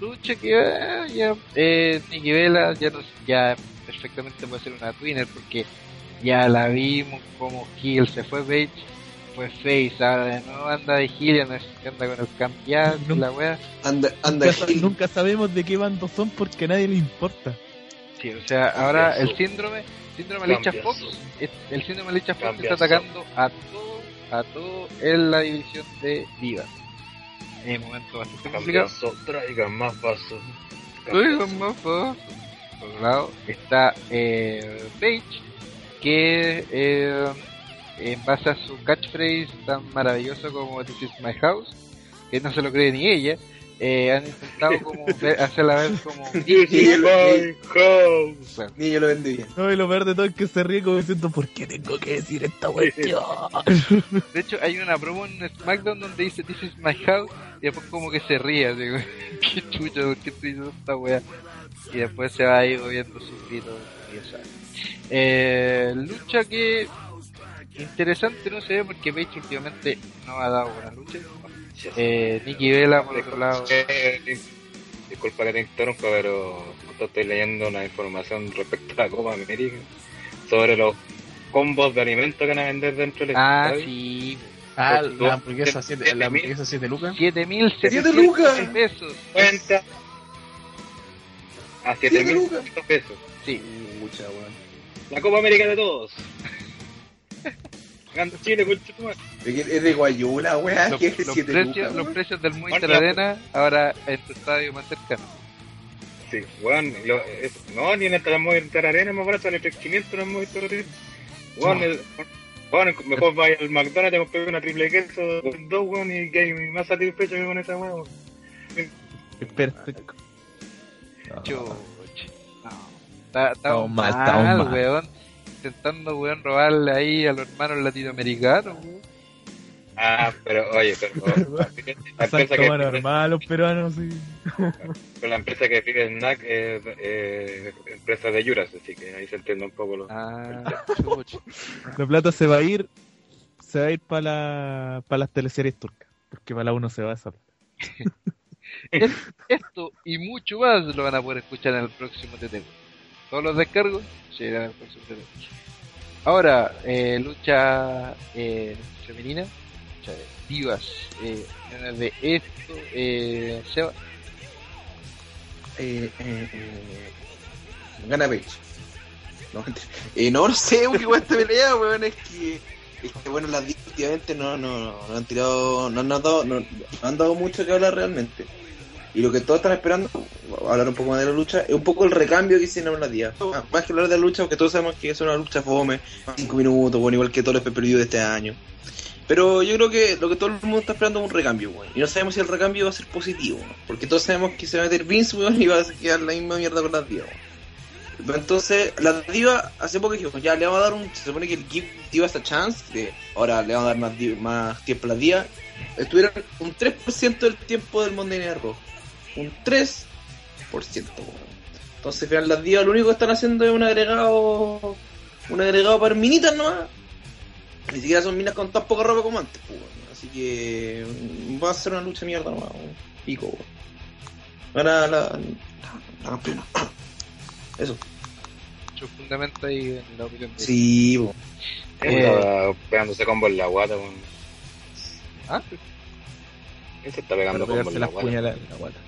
lucha que eh, ya eh, Vela ya, nos, ya perfectamente puede ser una twinner porque ya la vimos como Heel se fue Paige fue face, ahora de nuevo anda de no que anda con el campeonato y No. la wea. Anda, anda Nunca, Gil. nunca sabemos de qué bando son porque a nadie le importa. Sí, o sea, ahora el síndrome, síndrome Licha Fox, el síndrome Licha Fox está atacando a todo, a todo en la división de Divas. En un momento bastante complicado. Traigan más vasos. Oigan, más fácil. Por un lado está eh, Paige, que eh, en base a su catchphrase tan maravilloso como This is my house, que no se lo cree ni ella, eh, han intentado como ver- hacerla ver como This is my house. bueno, Ni yo lo vendí bien. No, y lo peor de todo es que se ríe como diciendo, ¿por qué tengo que decir esta cuestión? De hecho, hay una promo en SmackDown donde dice This is my house y después como que se ríe, digo, qué chucha, ¿por qué estoy diciendo esta wea? Y después se va ahí moviendo sus gritos y ya sabes. Eh, lucha que interesante no se ve porque Paige últimamente no ha dado buenas luchas. Eh, Nikki Vela por otro lado. Eh, Disculpa que te interrumpa, pero justo estoy leyendo una información respecto a la Copa América sobre los combos de alimentos que van a vender dentro del Ah, estadio. sí. Ah, la hamburguesa dos- 7 siete la mil. hamburguesa 7 lucas. 7.700 lucas! pesos. Cuenta a Siete 7 mil lucas. pesos. Sí. Mucha, weón. La Copa América de todos. Ganando Chile, concha tu madre. Es de Guayula, weón. Los, Que es los 7 precios, lucas. los precios del Movistar Ahora- Arena ahora en tu estadio más cercano. Sí, weón, lo- es- no, ni en el Movistar Arena más barato, sale 3.500 en el Movistar Arena. Weón, el- weón, mejor vaya al McDonald's, te compré una triple queso, dos, weón, y que más satisfecho que con esa weón. Espérate. Chuch. No. Está, está mal, mal, estamos mal. weón. Intentando, weón, robarle ahí a los hermanos latinoamericanos, weón. Ah, pero oye, pero la empresa que los peruanos, sí. pero la empresa que pide Snack es eh, empresa de Yuras, así que ahí se entiende un poco lo. Ah. La plata se va a ir, se va a ir para la, para las teleseries turcas. Porque para la uno se va esa plata. Es- Esto y mucho más lo van a poder escuchar en el próximo TT. Todos los descargos el próximo TT. Ahora, eh, lucha eh, femenina, lucha de divas, eh, de esto, eh, Seba. Eh, eh, eh, gana Page. No, eh, no, no sé, qué buena esta pelea, weón. Es que, es que bueno, las divas últimamente no, no, no han tirado, no han dado, no, no han dado mucho que hablar realmente. Y lo que todos están esperando, hablar un poco más de la lucha, es un poco el recambio que hicieron las días. Más que hablar de la lucha, porque todos sabemos que es una lucha fome, 5 minutos, bueno, igual que todos los pay de este año. Pero yo creo que lo que todo el mundo está esperando es un recambio, weón. Y no sabemos si el recambio va a ser positivo, ¿no? Porque todos sabemos que se va a meter Vince, weón, y va a quedar la misma mierda con las divas. Pero Entonces, la diva hace poco dijo, ya le vamos a dar un, se supone que el give divas a chance, que ahora le vamos a dar más, más tiempo a las divas. Estuvieron un 3% del tiempo del Monday Night Raw. Un 3%, weón. Entonces, final, las divas lo único que están haciendo es un agregado, un agregado para minitas nomás. Ni siquiera son minas con tan poca ropa como antes, pues. Así que mm, va a ser una lucha mierda nomás. Pico. Ahora la, la, la campeona. Eso. Mucho fundamento ahí en la opinión de Sí. Eh, pegándose combo en la guata, weón. ¿Ah? ¿Quién se está pegando combo en la guata? la guata.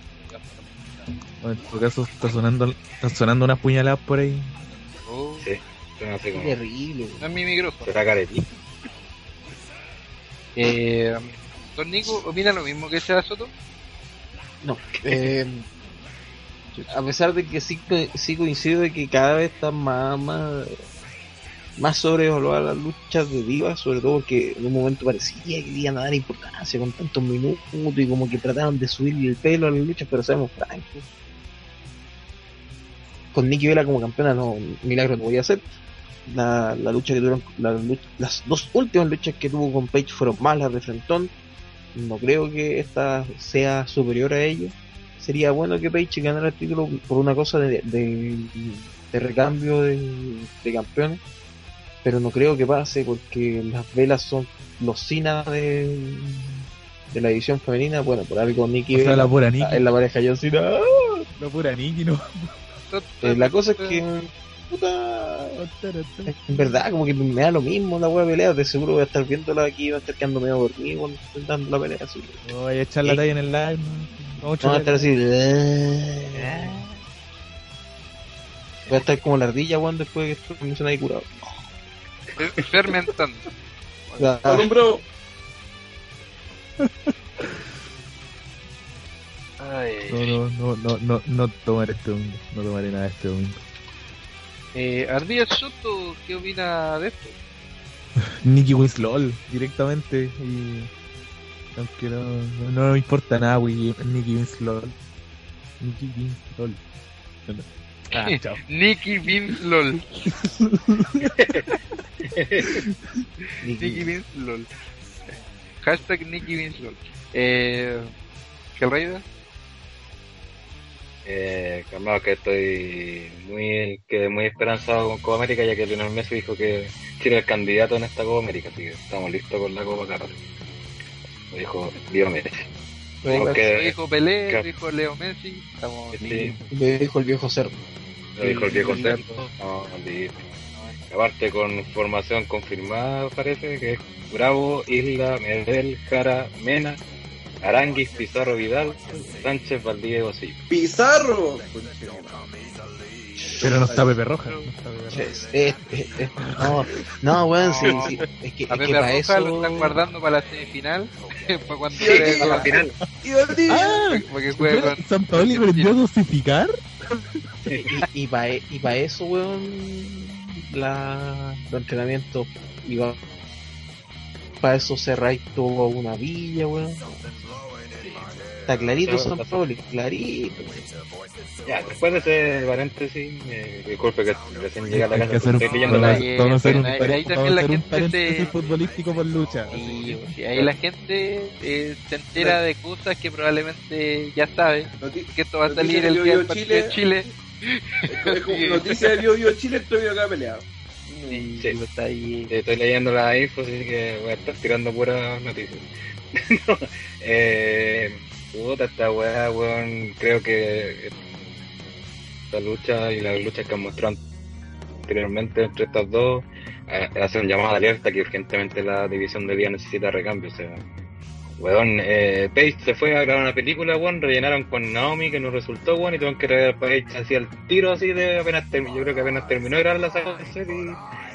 En tu caso está sonando, están sonando unas puñaladas por ahí. Oh, Sí, como. terrible. no es mi micrófono. ¿Será caretí? Eh, Don Nico opina lo mismo que Seba Soto. No, eh, a pesar de que sí, sí coincido de que cada vez están más, más, más sobrevaluadas las luchas de divas, sobre todo porque en un momento parecía que iban a dar importancia con tantos minutos y como que trataban de subirle el pelo a las luchas, pero seamos francos. Con Nikki Vela como campeona no, milagro no voy a hacer. La, la lucha que tuvieron, la las dos últimas luchas que tuvo con Page fueron malas de frentón. No creo que esta sea superior a ello. Sería bueno que Page ganara el título por una cosa de, de, de recambio de, de campeones. Pero no creo que pase porque las velas son los Cena de, de la división femenina. Bueno, por algo Nikki O sea, la pura Nikki. es la pareja John Cena. La pura Nikki, no. Eh, la cosa es que, puta, en verdad, como que me da lo mismo la wea pelea. De seguro voy a estar viéndola aquí, va a estar quedando medio dormido cuando estén dando la pelea. Así. voy a echar la talla en el live. Vamos a estar así. "Eh". Voy a estar como la ardilla, weón, después de que estoy mencionado ahí curado. Fer- Fermentando. Ay, No, no, no, no, no, no tomaré este domingo. No tomaré nada este domingo. eh, Ardilla Soto, ¿qué opina de esto? Nikki wins LOL directamente y aunque no, no, no me importa nada, wey, Nikki wins LOL. Nikki wins LOL. Ah, chao. Nicky Vince LOL. Nikki. Nicky Vince LOL. Hashtag Nicky Vince LOL. Eh, Hellraider. Eh, calmado que estoy muy que muy esperanzado con Copa América ya que Lionel Messi dijo que Chile es el candidato en esta Copa América, así que estamos listos con la Copa Carlos. Lo dijo Leo Messi. Lo dijo Pelé, lo dijo Leo Messi. Estamos sí, Me dijo el viejo cerdo. lo dijo el viejo cerdo. No, listo. Aparte con formación confirmada parece que es Bravo, Isla, Medel, Jara, Mena, Aranguis, Pizarro Vidal, Sánchez, Valdivia y Silva. Pizarro. Pero no está Pepe Roja. No está Pepe Roja. Es- es- es- es- no, no, weón, sí, sí, es que, A es que Pepe para Roja eso. lo están guardando para la semifinal. para cuando Sí, juegue A la final. Y Valdivia. ¡Ah! para que juegue con. ¿San Paoli aprendió a dosificar? Y, y para y pa eso, weón, la, los entrenamientos iba. Para eso Serray tuvo una villa, weón. Está clarito San Paoli, clarito. Ya, después de ese paréntesis, eh, disculpe que recién llegué a la casa, que hacer un, estoy leyendo la... ahí- vamos a hacer un, ahí- también la gente paréntesis se- futbolístico por lucha. Y ahí la gente eh, se entera de cosas que probablemente ya sabe. Que esto va a salir el día del Chile. Es como noticia de Bio Bio Chile, el premio acá peleado. Y Sí. está ahí. Sí, Estoy leyendo la info, así que voy a estar tirando puras noticias. No, eh, puta, esta weá, weón, creo que esta lucha y las luchas que han mostrado anteriormente entre estas dos eh, hacen de alerta que urgentemente la división de día necesita recambio. O sea, weón, eh, Paige se fue a grabar una película, weón, rellenaron con Naomi que no resultó, weón, y tuvieron que traer a Paige así al tiro, así de apenas terminó. Yo creo que apenas terminó de grabar la saga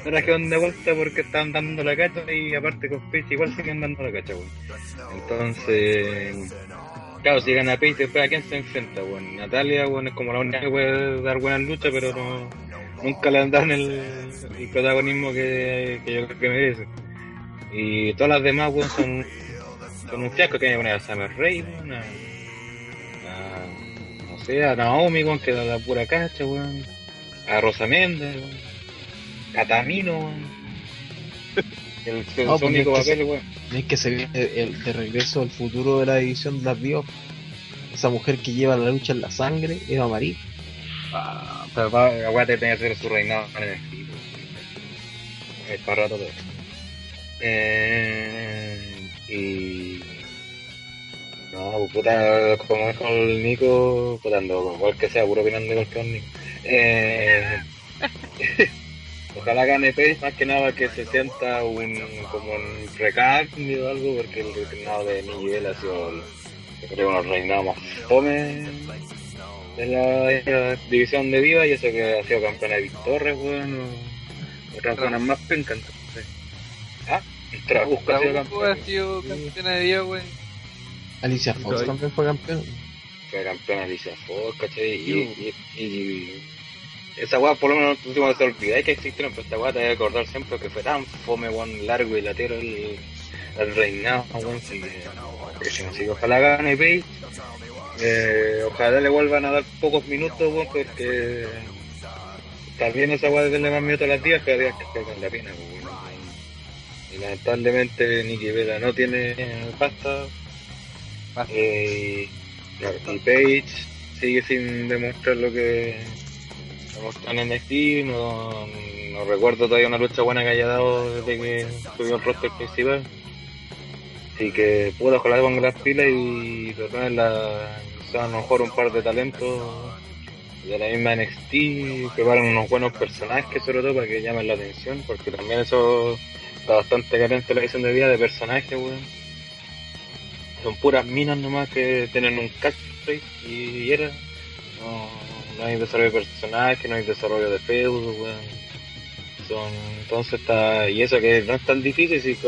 y quedaron de vuelta porque estaban dando la cacha y aparte con Paige igual siguen dando la cacha, weón. Entonces, claro, si gana Paige, después a quién se enfrenta, weón. Natalia, weón, es como la única que puede dar buenas luchas, pero no, nunca le dan el, el protagonismo que, que yo creo que merece. Y todas las demás, weón, son, son un fiasco que hay que poner a Summer Rae, a, no sé, a Naomi, weón, que da la pura cacha, weón. A Rosa Méndez, weón. A Tamino, weón. El, el No, pues, es papel, weón. Es que se viene el, de regreso al futuro de la división de las Dios. Esa mujer que lleva la lucha en la sangre, Eva Marí. Ah, pero va, aguante tiene que hacer su reinado en el equipo. Es para rato todo. Eh, y. No, pues, puta, como dijo el Nico, puta, ando, igual que sea, puro opinando igual que el Nico. Eh, ojalá gane Pace, más que nada que se sienta un, como un recambio o algo, porque el reinado de Miguel ha sido, yo creo, uno de los reinados más fome de la, de la división de Viva y eso que ha sido campeona de Victorres, weón, o otras zonas más. Ah, el Trabuco ha sido Trabuco ha campeona. sido campeona de güey. Alicia Fox también fue campeón. fue campeona Alicia Fox, ¿cachai? Y, y, y esa weá por lo menos te se olvidáis que existieron, pero esta weá te debe acordar siempre que fue tan fome, weón, largo y latero el, el reinado, weón, que, que si no, sí, ojalá gane Page, eh, ojalá le vuelvan a dar pocos minutos, weón, porque bien esa weá de darle más minutos a las días, cada día que la pena, weón. Lamentablemente Nikki Vela no tiene pasta, eh, y Page sigue sin demostrar lo que demostró en NXT, no, no recuerdo todavía una lucha buena que haya dado desde que subió el roster principal. Así que puedo ojalá con las pilas y tratar la, a lo mejor un par de talentos de la misma NXT, preparan unos buenos personajes sobre todo para que llamen la atención, porque también eso está bastante carente la visión de vida de personajes, weón. Son puras minas nomás que tienen un catchphrase y era. No, no hay desarrollo de personajes, no hay desarrollo de feudo, weón. Son, entonces está, y eso que no es tan difícil, si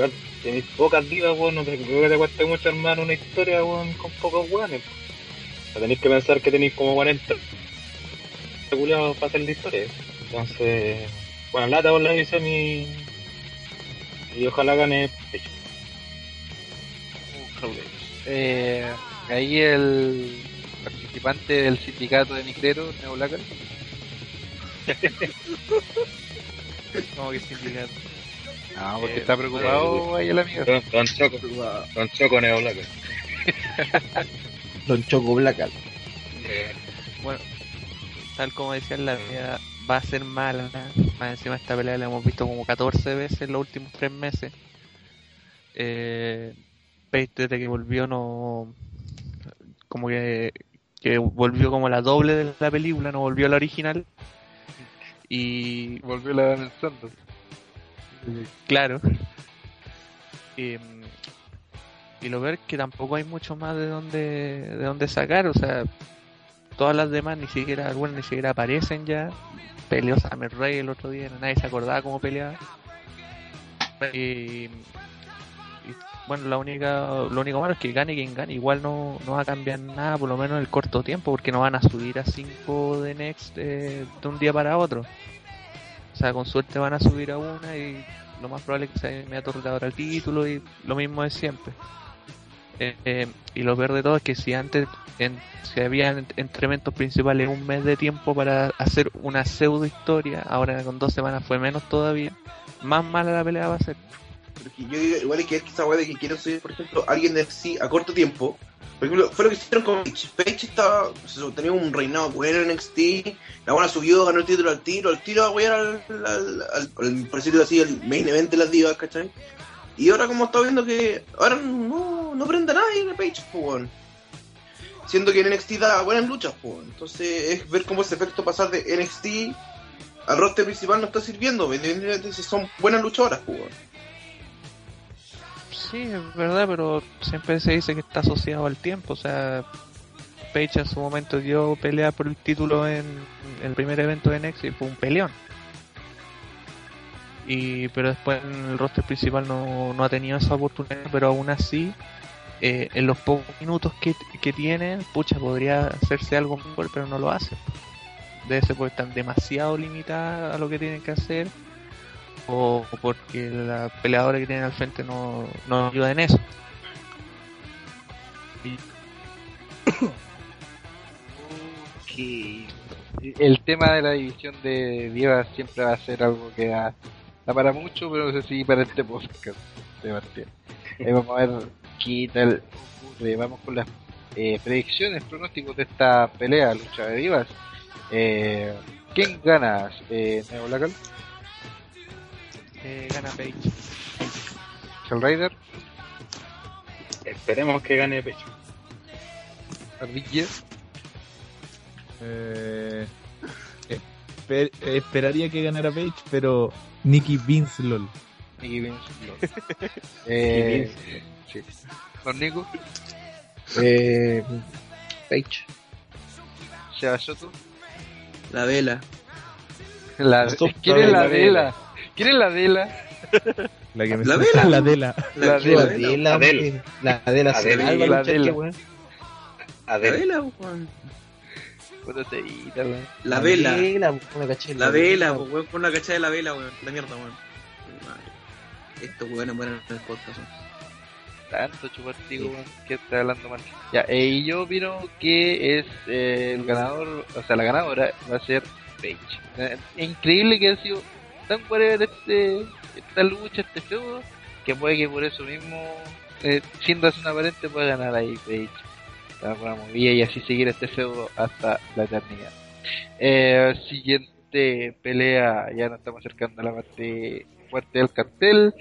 tenéis pocas divas, weón, no te creo que te cueste mucho armar una historia, weón, con pocos weones. O sea, tenéis que pensar que tenéis como 40 culiados para hacer la historia. Entonces, bueno, lata por la visión y, y ojalá gane pecho. Eh, ahí el participante del sindicato de micreros, Neolacal. Como que sindicato. No, porque Eh, está preocupado ahí el amigo. Don, don Choco, Don Choco Neoblaca. Don Choco Blackal. Bueno, tal como decía la vida va a ser mala. Más encima esta pelea la hemos visto como 14 veces en los últimos 3 meses. Eh, Page desde que volvió no... Como que, que volvió como la doble de la película, no volvió a la original. Y Volvió la Dan Santos. Claro. Y, mm, y lo es que tampoco hay mucho más de donde, de donde sacar, o sea, todas las demás ni siquiera, algunas ni siquiera aparecen ya. Peleó Summer Rae el otro día, nadie se acordaba cómo peleaba. Y, bueno, la única, lo único malo es que gane quien gane, igual no, no va a cambiar nada, por lo menos en el corto tiempo, porque no van a subir a 5 de Next eh, de un día para otro. O sea, con suerte van a subir a una y lo más probable es que sea inmediato retador al título y lo mismo de siempre. Eh, y lo peor de todo es que si antes en, si había en- entre eventos principales un mes de tiempo para hacer una pseudo historia, ahora con dos semanas fue menos todavía, más mala la pelea va a ser. Pero que yo digo, igual hay que esa weá de que quieren subir, por ejemplo, alguien de sí a corto tiempo. Por ejemplo, fue lo que hicieron con Page. Page estaba, tenía un reinado bueno en NXT. La buena subió, ganó el título al tiro. Al tiro a wear al, al, al- al- por decirlo así, el main event de las divas, ¿cachai? Y ahora, como está viendo que ahora no, no prende a nadie en Page, pues. Siendo que en NXT da buenas luchas. Entonces, es ver cómo ese efecto pasar de NXT al roster principal no está sirviendo, independientemente si son buenas luchadoras, pues. Sí, es verdad, pero siempre se dice que está asociado al tiempo. O sea, Page en su momento dio pelea por el título en el primer evento de Next y fue un peleón. Y, pero después en el roster principal no, no ha tenido esa oportunidad, pero aún así, eh, en los pocos minutos que, que tiene, pucha, podría hacerse algo mejor, pero no lo hace. Debe ser porque están demasiado limitadas a lo que tienen que hacer o porque la peleadora que tienen al frente no, no ayuda en eso. Y el tema de la división de divas siempre va a ser algo que da, da para mucho, pero no sé si para este podcast de partida. Ahí vamos a ver qué tal ocurre. Vamos con las eh, predicciones, pronósticos de esta pelea, lucha de divas. Eh, ¿Quién gana? Eh, Neo Blackal, eh, gana Page. Hell Rider, Esperemos que gane pecho. Ardilla, Eh, esper- esperaría que ganara Page, pero Nicky Vince LOL. Nicky Vince, Lord. eh, sí. Don Nico, Eh, Page. Seba Soto, La vela. la, ¿quién es la la vela? ¿Quién es la vela? La que me ¿La Vela? La de la. La La Adela. de la, Adel. la de la. Adela, La Adela, Weón. La Adel. vela. La vela. una caché, La vela, pues, weón. Pon la cachada de la vela, weón. La mierda, weón. Estos weones mueren en el podcast, weón. Tanto chupartico, weón, que está hablando mal. Ya, eh, y yo opino que es eh, el ganador, o sea, la ganadora va a ser Paige. Eh, increíble que ha sido tan whatever este, esta lucha, este feudo, que puede que por eso mismo, eh, siendo así una aparente, pueda ganar ahí Paige. La y así seguir este feudo hasta la eternidad. Eh, siguiente pelea, ya nos estamos acercando a la parte fuerte del cartel.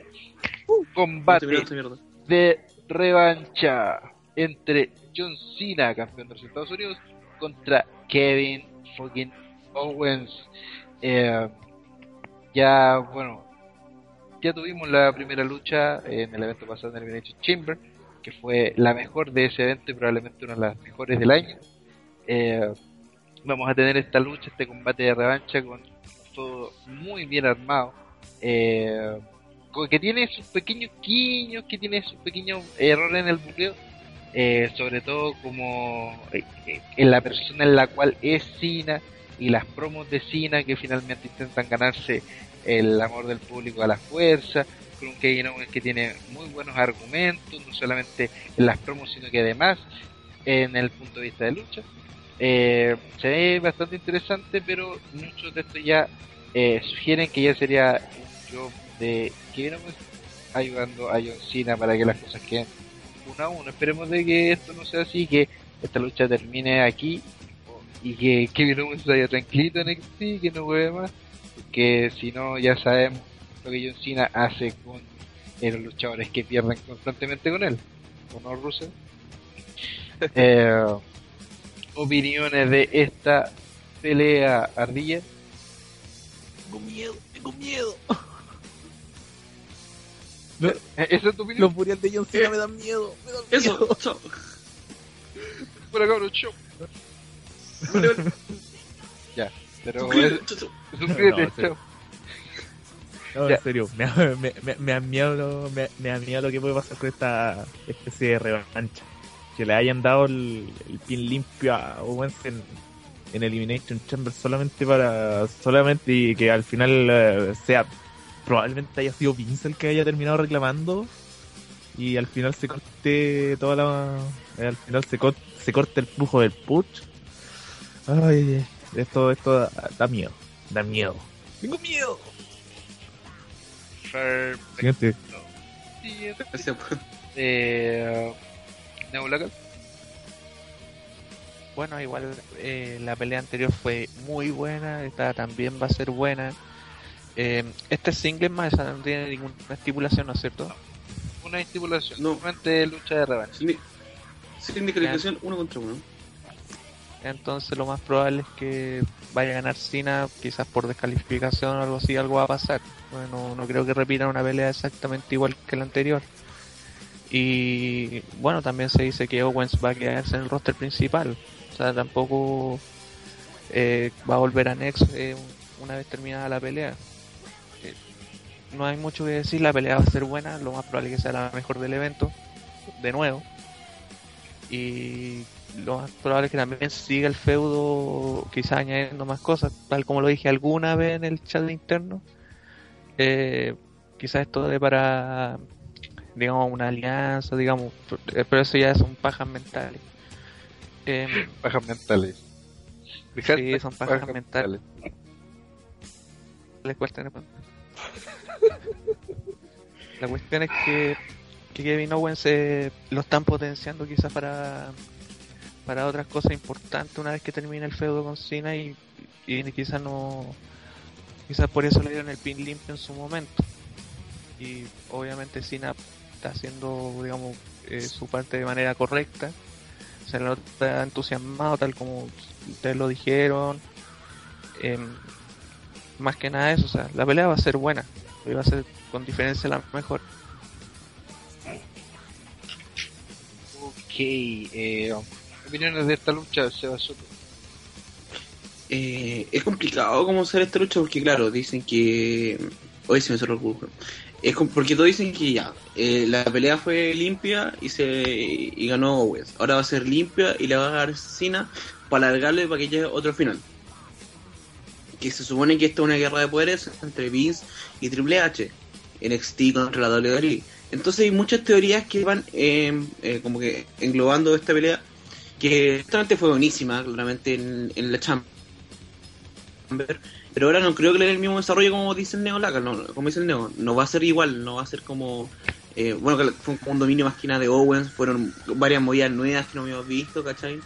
Combate esta mierda. de revancha entre John Cena, campeón de los Estados Unidos, contra Kevin fucking Owens. Eh, ya, bueno, ya tuvimos la primera lucha en el evento pasado en el Elimination Chamber, que fue la mejor de ese evento y probablemente una de las mejores del año. Eh, vamos a tener esta lucha, este combate de revancha con todo muy bien armado. Eh, que tiene sus pequeños guiños, que tiene sus pequeños errores en el buqueo, eh, sobre todo como eh, en la persona en la cual es Cena y las promos de Cena que finalmente intentan ganarse el amor del público a la fuerza, Kevin Owens que tiene muy buenos argumentos, no solamente en las promos, sino que además en el punto de vista de lucha. Eh, se ve bastante interesante, pero muchos de estos ya eh, sugieren que ya sería un job de Kevin Owens ayudando a John Cena para que las cosas queden uno a uno. Esperemos de que esto no sea así, que esta lucha termine aquí y que Kevin Owens vaya tranquilito en NXT, que no juegue más, porque si no ya sabemos lo que John Cena hace con eh, los luchadores que pierden constantemente con él. ¿O no, Russell? Eh, opiniones de esta pelea ardilla. Tengo miedo, tengo miedo. Eh, ¿Esa es tu opinión? Los burial de John Cena me dan miedo. Me dan Eso, miedo. chao. Fuera, cabrón. Ya, pero Suscríbete, No, sí. chao. No, Ya. en serio, me, me, me, me da miedo lo, me, me da miedo lo que puede pasar con esta especie de revancha. Que le hayan dado el, el pin limpio a Owens en, en Elimination Chamber solamente para. solamente y que al final eh, sea. probablemente haya sido Vince el que haya terminado reclamando. Y al final se corte toda la. eh, al final se, cor- se corte el flujo del push. Ay, esto, esto da, da miedo. Da miedo. Tengo miedo. Siguiente. Siguiente. Eh, Nebula Cat. Bueno, igual eh, la pelea anterior fue muy buena, esta también va a ser buena. Eh, este single más esa no tiene ninguna estipulación, ¿no es cierto? Una estipulación. No. Solamente lucha de revancha. Sin, sin descalificación, uno contra uno. Entonces lo más probable es que vaya a ganar Cena, quizás por descalificación o algo así, algo va a pasar. Bueno, no creo que repitan una pelea exactamente igual que la anterior. Y bueno, también se dice que Owens va a quedarse en el roster principal. O sea, tampoco eh, va a volver a Next eh, una vez terminada la pelea. Eh, no hay mucho que decir, la pelea va a ser buena, lo más probable es que sea la mejor del evento, de nuevo. Y lo más probable es que también siga el feudo, quizás añadiendo más cosas, tal como lo dije alguna vez en el chat interno. Eh, quizás esto de para, digamos, una alianza, digamos, eh, pero eso ya son pajas mentales. Em, Bajas mentales. Sí, son pajas mentales. les cuesta La cuestión es que, que Kevin Owens eh, lo están potenciando quizás para para otras cosas importantes una vez que termine el feudo con Cena y, y quizás no quizás por eso le dieron el pin limpio en su momento. Y obviamente Cena está haciendo digamos eh, su parte de manera correcta. Se le nota entusiasmado tal como ustedes lo dijeron. Em, más que nada eso o sea la pelea va a ser buena y va a ser con diferencia la mejor. Ok. Eh, opiniones de esta lucha, Seba Soto. Eh, es complicado cómo hacer esta lucha porque, claro, dicen que. Hoy se me cerró el culo. Es porque todos dicen que ya, eh, la pelea fue limpia y se y ganó Owens. Ahora va a ser limpia y le va a dar Cena para alargarle para que llegue otro final. Que se supone que esta es una guerra de poderes entre Vince y Triple H. NXT contra la WWE. Entonces hay muchas teorías que van eh, como que englobando esta pelea. Que justamente fue buenísima, claramente en, en la Chamber. Pero ahora no creo que le den el mismo desarrollo como dice el Neo Laga, no, como dice Neo, no va a ser igual, no va a ser como, eh, bueno, que fue un dominio más de Owens, fueron varias movidas nuevas que no habíamos visto, ¿cachai?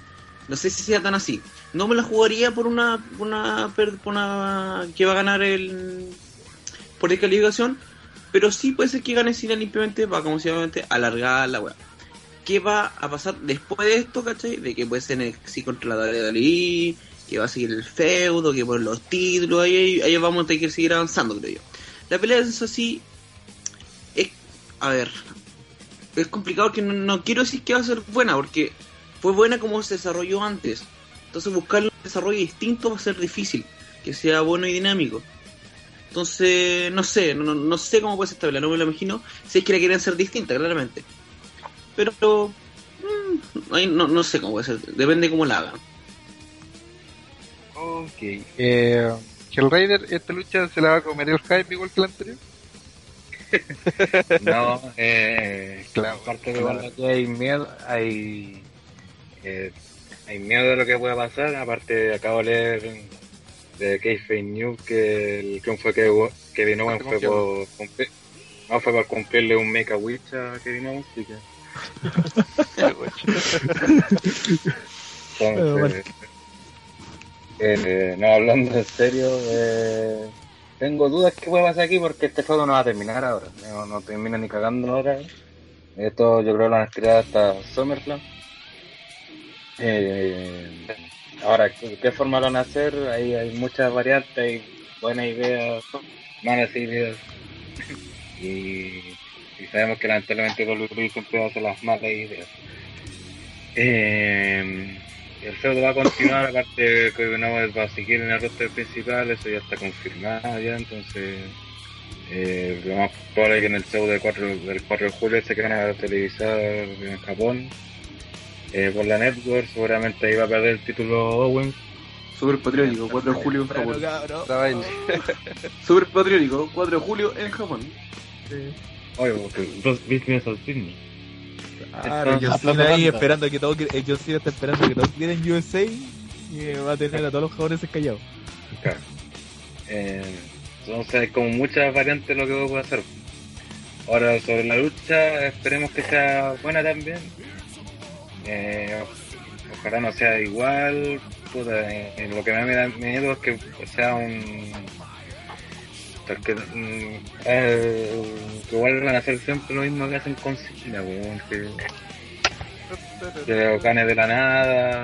No sé si sea tan así. No me la jugaría por una, por una, por una que va a ganar el, por descalificación, pero sí puede ser que gane Cena limpiamente para como si obviamente alargar la weá. ¿Qué va a pasar después de esto, cachai? De que puede ser NXT contra la WWE, que va a seguir el feudo, que por los títulos, ahí, ahí vamos a tener que seguir avanzando, creo yo. La pelea es así, es, a ver, es complicado que no, no quiero decir que va a ser buena, porque fue buena como se desarrolló antes. Entonces buscar un desarrollo distinto va a ser difícil, que sea bueno y dinámico. Entonces, no sé, no, no sé cómo puede ser esta pelea, no me lo imagino. Si es que la quieren hacer distinta, claramente. Pero, mm, ahí no, no sé cómo puede ser, depende cómo la hagan. Ok. Eh, Hellraider, esta lucha se la va a comer el hype igual que la anterior. No, eh, Claro, aparte de claro. aquí hay miedo, hay, eh, hay miedo de lo que pueda pasar, aparte acabo de leer de Kayfabe News que el triunfo fue que Kevin Owens fue por cumplir, no fue por cumplirle un Make a Witch a Kevin Owens, así que Entonces, eh, no, hablando en serio, eh, tengo dudas que puede pasar aquí porque este juego no va a terminar ahora. No, no termina ni cagando ahora. Esto yo creo lo van a estirar hasta SummerSlam. Eh, ahora, ¿qué, qué forma lo van a hacer? Ahí hay muchas variantes, hay buenas ideas, malas ideas. y, y sabemos que lamentablemente WWE siempre hace las malas ideas. Eh, el feudo va a continuar, aparte que no va a seguir en el roster principal, eso ya está confirmado ya, entonces eh, lo más probable es que en el feudo del 4, del 4 de julio se van a televisar en Japón eh, por la network, seguramente ahí va a perder el título Owens. Super patriótico, 4 de julio en Japón. Super patriótico, 4 de julio en Japón. Oye, porque dos business al Sydney. Claro, John Cena ahí esperando que todo, eh, John Cena está esperando que todos quieran USA y eh, va a tener a todos los japoneses callados. Claro. Eh, entonces hay como muchas variantes de lo que puede hacer. Ahora sobre la lucha, esperemos que sea buena también. Eh, ojalá no sea igual. Puta, eh, lo que me da miedo es que sea un... Porque, mm, eh, que vuelvan a hacer siempre lo mismo que hacen con weón, que, que gane de la nada.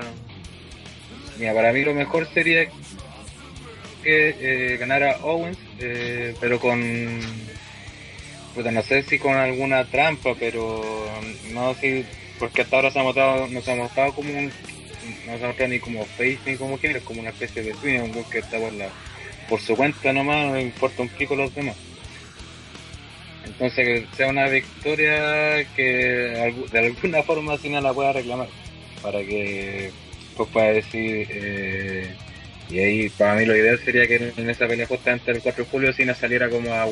Mira, para mí lo mejor sería que eh, ganara Owens, eh, pero con. Puta, no sé si con alguna trampa, pero no si. Porque hasta ahora se ha mostrado, no se ha mostrado como un. No se ha mostrado ni como face ni como es como una especie de swing, un que está por, la, por su cuenta nomás, no importa un pico los demás. Entonces que sea una victoria que de alguna forma Cena la pueda reclamar para que pues pueda decir eh, y ahí para mí lo ideal sería que en esa pelea justamente el 4 de julio Cena saliera como a,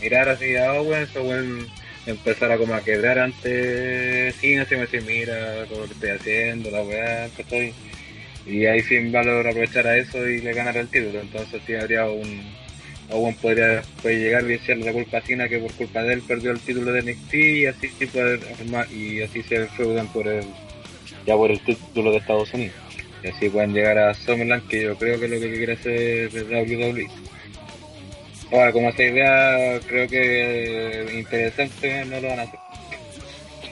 mirar así a Owens Owens empezara como a quebrar ante Cena así como decir mira lo que estoy haciendo la weá ¿cachai? Y ahí Finn Balor aprovechara eso y le ganara el título. Entonces sí habría un Owen podría puede llegar y echarle la culpa a Cena que por culpa de él perdió el título de NXT y así sí poder armar- y así se feudan por el ya por el título de Estados Unidos. Y así pueden llegar a SummerSlam que yo creo que es lo que quiere hacer WWE ahora como esa idea creo que eh, interesante no lo van a hacer.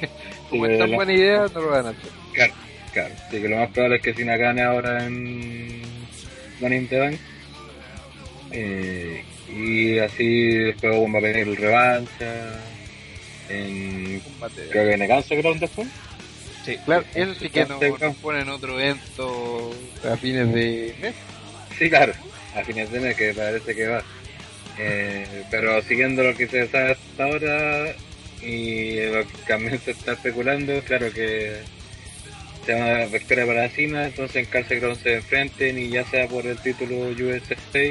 Como es tan buena idea, no lo van a hacer. Claro, claro. Así que lo más probable es que Cena gane ahora en Money in the Bank. Eh, y así después va a venir el revancha. En, creo que en el Cancer Ground después. Sí, claro, eso sí que no, Sí, nos ponen otro evento a fines de mes. Sí, claro. A fines de mes que parece que va. Eh, pero siguiendo lo que se sabe hasta ahora y lo que también se está especulando, claro que se va para Cena, entonces en Carl Crown se enfrenten y ya sea por el título USA,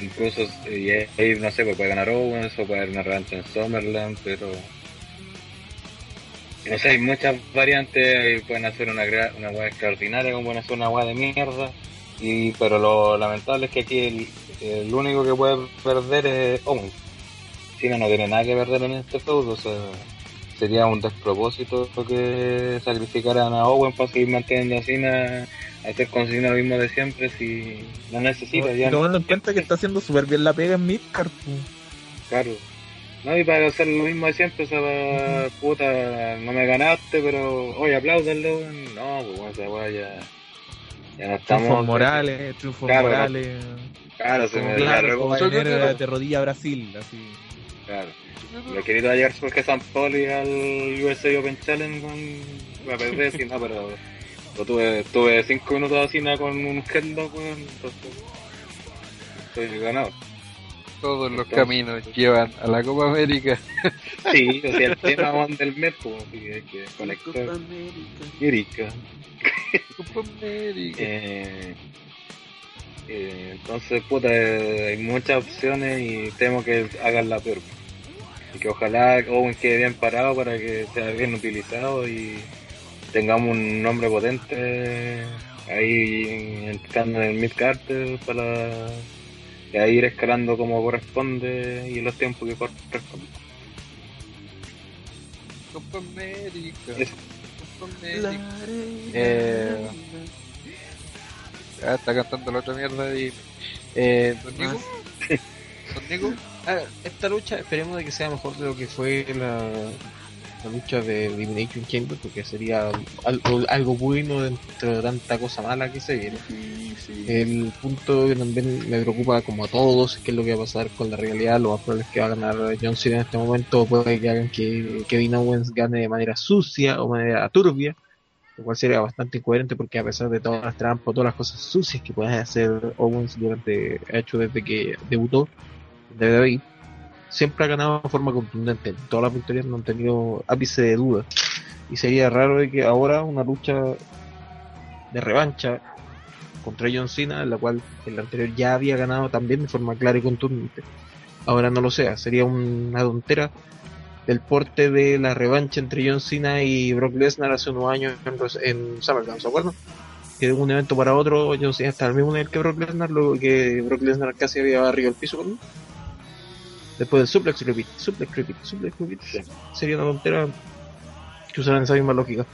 incluso y ahí no sé, pues puede ganar Owens o puede haber una revancha en Summerland, pero no sé, hay muchas variantes y pueden hacer una, una hueá extraordinaria como pueden hacer una hueá de mierda. Y, pero lo lamentable es que aquí el, único que puede perder es Owens. Cena no tiene nada que perder en este feudo, o sea, sería un despropósito que sacrificaran a Owens para seguir manteniendo a Cena, hacer con Cena lo mismo de siempre si no necesita Y ya. tomando en cuenta que está haciendo súper bien la pega en Midcard. Claro. No, y para hacer lo mismo de siempre, esa va, puta, no me ganaste, pero, oye, apláudanlo. No, pues bueno, esa weá ya, ya no estamos. Triunfos morales, triunfos Claro, morales. Claro, se me guerrero. de rodilla a Brasil, así. Claro. Lo querido llegar porque San Poli al USA Open Challenge con a perder, sí, no, pero, pero tuve, tuve cinco minutos así nada con un headlock, weón, entonces estoy ganado. Todos los caminos llevan a la Copa América. Sí, o sea, el tema del mes, pues, así que hay que Copa conectar. América. Copa América. Eh, eh, entonces, puta, eh, hay muchas opciones y temo que hagan la peor. Y que ojalá Owen quede bien parado para que sea bien utilizado y tengamos un nombre potente ahí entrando en el mid carter para ir escalando como corresponde y en los tiempos que corresponden. Copa América. Eso. Copa América. Eh, Ah, está cantando la otra mierda y. Eh, ¿Don Nico? ¿Don Nico? Esta lucha esperemos de que sea mejor de lo que fue la, la lucha de Elimination Chamber porque sería algo, algo bueno dentro de tanta cosa mala que se viene. El punto que también me preocupa como a todos es qué es lo que va a pasar con la realidad, lo más probable es que va a ganar John Cena en este momento, puede que hagan que Kevin Owens gane de manera sucia o manera turbia, lo cual sería bastante incoherente porque a pesar de todas las trampas, todas las cosas sucias que puede hacer Owens durante, ha hecho desde que debutó de WWE, siempre ha ganado de forma contundente. Todas las victorias no han tenido ápice de duda. Y sería raro de que ahora una lucha de revancha contra John Cena, en la cual en la anterior ya había ganado también de forma clara y contundente, ahora no lo sea. Sería una tontera del porte de la revancha entre John Cena y Brock Lesnar hace unos años en, en SummerSlam, ¿se acuerdan? Que de un evento para otro John Cena está al mismo nivel que Brock Lesnar, luego que Brock Lesnar casi había barrido el piso con él. Después del suplex repeat, suplex repeat, suplex repeat, sería una tontera que usaran esa misma lógica.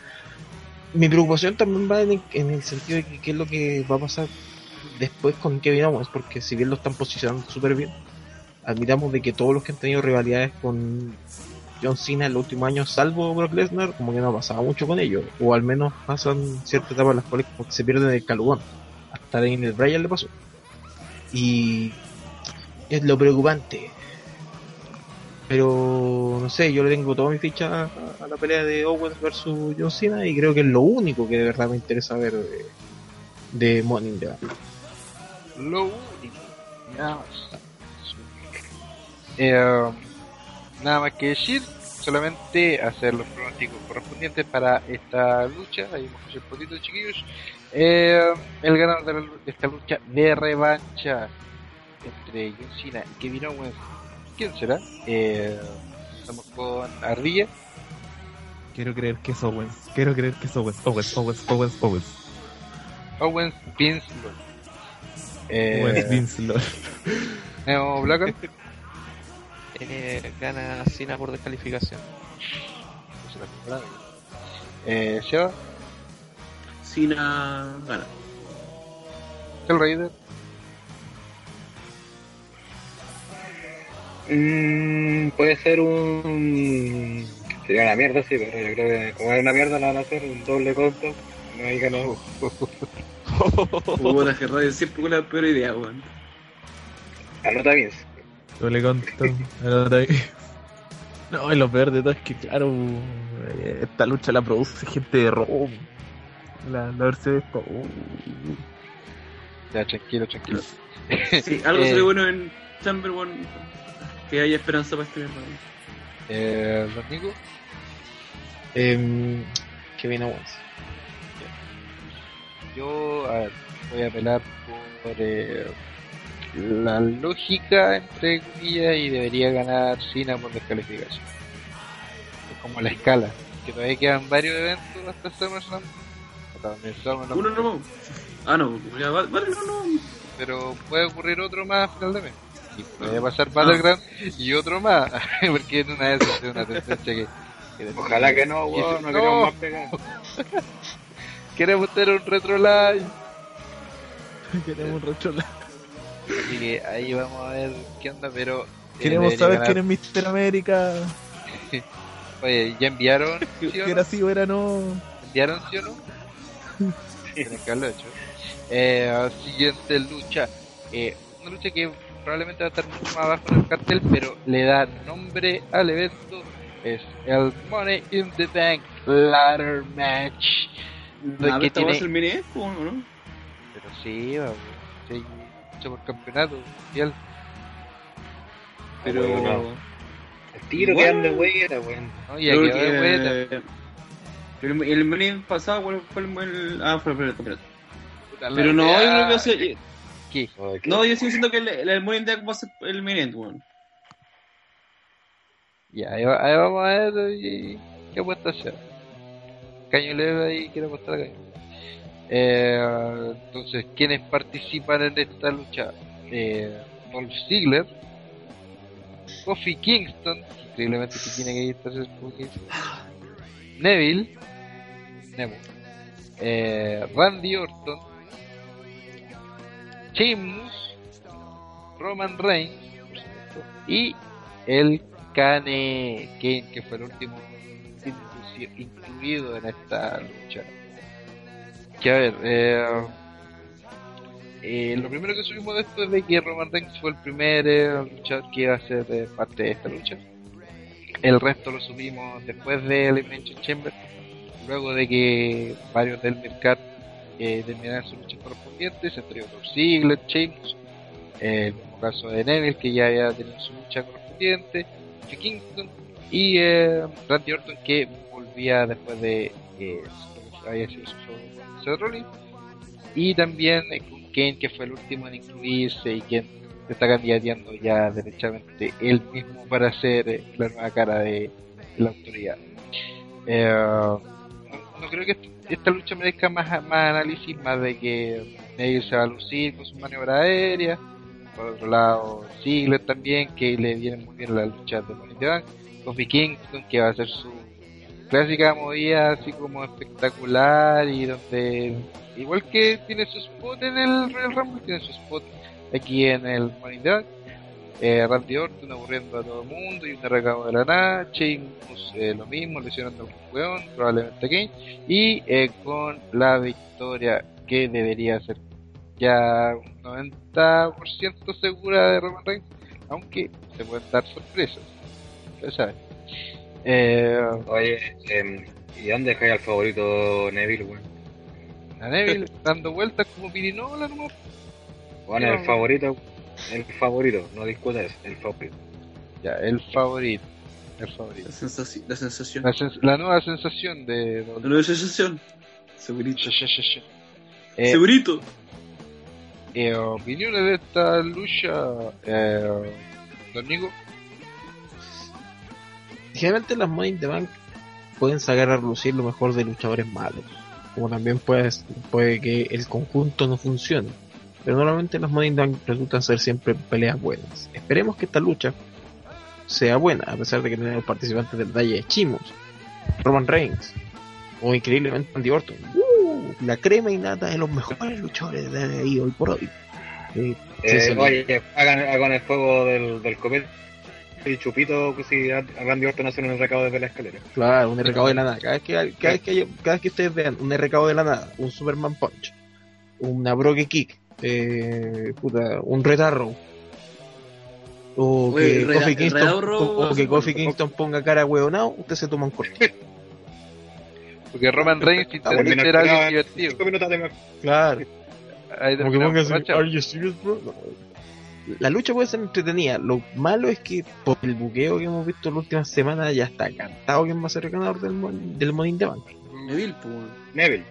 Mi preocupación también va en el, en sentido de qué es lo que va a pasar después con Kevin Owens, porque si bien lo están posicionando súper bien, admitamos de que todos los que han tenido rivalidades con John Cena en los últimos años, salvo Brock Lesnar, como que no ha pasado mucho con ellos, o al menos pasan ciertas etapas en las cuales se pierden el calugón. Hasta Daniel Bryan le pasó. Y es lo preocupante. Pero no sé, yo le tengo toda mi ficha a, a la pelea de Owens versus John Cena y creo que es lo único que de verdad me interesa ver de, de Money in the Bank. Lo único. Nada más. Eh, nada más que decir, solamente hacer los pronósticos correspondientes para esta lucha. Ahí hemos hecho un poquito, chiquillos. Eh, el ganador de, la de esta lucha de revancha entre John Cena y Kevin Owens. ¿Quién será? Eh, estamos con Ardilla. Quiero creer que es Owens. Quiero creer que es Owens. Owens, Owens, Owens, Owens. Owens Vince Lord. Eh, Owens Vince Lord. Neo Blacker. Eh, gana Cena por descalificación. Eh, Seba. Cena gana. El Raider. Mm, puede ser un. Sería una mierda, sí, pero yo creo que como es una mierda, la van a hacer un doble conto. No hay ganado. Puta que radio siempre con la peor idea, weón. Anota bien. Yo le conto. Anota ahí. No, y lo peor de todo es que, claro, esta lucha la produce gente de Rome. La, la esto. uh, Ya, tranquilo, tranquilo. Sí, algo Eh, sale bueno en, Chamber, weón. Que haya esperanza para este weón. Eh, ¿Los Nico? Eh, Kevin Owens. Yo, a ver, voy a apelar por eh, la lógica, entre comillas, y debería ganar Cena por descalificación. Es como la escala, que todavía quedan varios eventos hasta SummerSlam. Hasta Uno no. Ah, no, ya, vale, vale, no, no. Pero puede ocurrir otro más a final de mes. Y puede pasar Battleground y otro más, porque en una de esas es una tendencia que... que Ojalá que no, weón, no, queremos más pegar. Queremos tener un retro live. Queremos retrolar. Así que ahí vamos a ver qué onda, pero. eh, Queremos saber ganar. quién es Mr. América. Oye, ¿ya enviaron? ¿Sí no? era sí o era no. ¿Enviaron sí o no? Tienen que haberlo hecho. Eh, siguiente lucha. Eh, una lucha que probablemente va a estar mucho más abajo en el cartel, pero le da nombre al evento. Es el Money in the Bank Ladder Match. Nada, que va tiene- ser mini Expo, ¿o ¿no? Pero sí, vamos. Sí, lucha por campeonato mundial. Pero. Bueno, El tiro Igual. que anda, güey, era, weón. ¿no? Y aquí que, va, güey, el, el mini pasado, ¿cuál fue el, el- Ah, fue el la Pero no, yo creo que va No, yo sigo diciendo que el, el, Bank va a ser el weón. Ya, ahí, va- ahí vamos a ver y, qué apuesta hacer. Caño leve ahí, quiero apostar a caño. Eh, entonces, ¿quiénes participan en esta lucha? Eh, Dolph Ziggler, Kofi Kingston, increíblemente que tiene que Kingston, Neville, Nemo, eh, Randy Orton, Sheamus, Roman Reigns, y el Kane Kane, que fue el último incluido en esta lucha. Que a ver, eh, eh, lo primero que subimos de esto es de que Roman Reigns fue el primer eh, luchador que iba a ser eh, parte de esta lucha. El resto lo subimos después de Elimination Chamber, luego de que varios del mercado eh, terminaran sus luchas correspondientes, entre otros Ziggler, Sheamus, eh, el mismo caso de Neville que ya había tenido su lucha correspondiente, Kingston y eh, Randy Orton que volvía después de eh, había sido su Seth Rollins y también eh, con Kane que fue el último en incluirse y quien está candidateando ya derechamente él mismo para ser eh, la nueva cara de, la autoridad. No, no creo que est- esta lucha merezca más, más análisis, más de que Neville se va a lucir con su maniobra aérea. Por otro lado, Ziggler también, que le vienen muy bien las luchas de Money Bank. Kofi Kingston, que va a hacer su clásica movida así como espectacular y donde, igual que tiene su spot en el Royal Rumble, tiene su spot aquí en el Money. Eh, Randy Orton aburriendo a todo el mundo y un recado de la nada. Sheamus eh, lo mismo, lesionando a un weón, probablemente a Kane. Y eh, con la victoria que debería ser ya un 90% segura de Roman Reigns, aunque se pueden dar sorpresas. Ustedes saben. Eh, Oye, em, ¿y dónde dejáis al favorito Neville, weón? a Neville dando vueltas como pirinola nomás. Bueno, el favorito, el favorito, no discutas, el favorito. Ya, el favorito. El favorito. La, sensación, la sensación. La, sens- la nueva sensación de La nueva sensación. Segurito. Eh, Segurito. eh, opiniones de esta lucha, eh, Don Nico. Generalmente las Money in the Bank pueden sacar a relucir lo mejor de luchadores malos. Como también puede, puede que el conjunto no funcione. Pero normalmente las Money Bank resultan ser siempre peleas buenas. Esperemos que esta lucha sea buena, a pesar de que tenemos participantes del Daya de Chimos, Roman Reigns, o increíblemente Andy Orton. ¡Uh! la crema y nata de los mejores luchadores de ahí hoy por hoy. Eh, sí, Eh, oye, hagan, hagan el fuego del, del copete y chupito que si Randy Orton hacen un recado desde la escalera. Claro, un RKO de la nada. Cada vez que, cada vez que, cada vez que ustedes vean un RKO de la nada, un Superman Punch, una Brogue Kick, eh, puta, un Retarro, o Oye, que Reda- Kofi el Kingston, Redarro o- o que bueno. Kingston ponga cara hueonado, usted se toma un corte. Porque Roman Reigns intenta ser algo divertido. Cinco minutos de más. Claro. La lucha puede ser entretenida. Lo malo es que por el buqueo que hemos visto en las últimas semanas ya está cantado quién va a ser el ganador del, mon- del Money in the Bank. Neville, pues. Neville.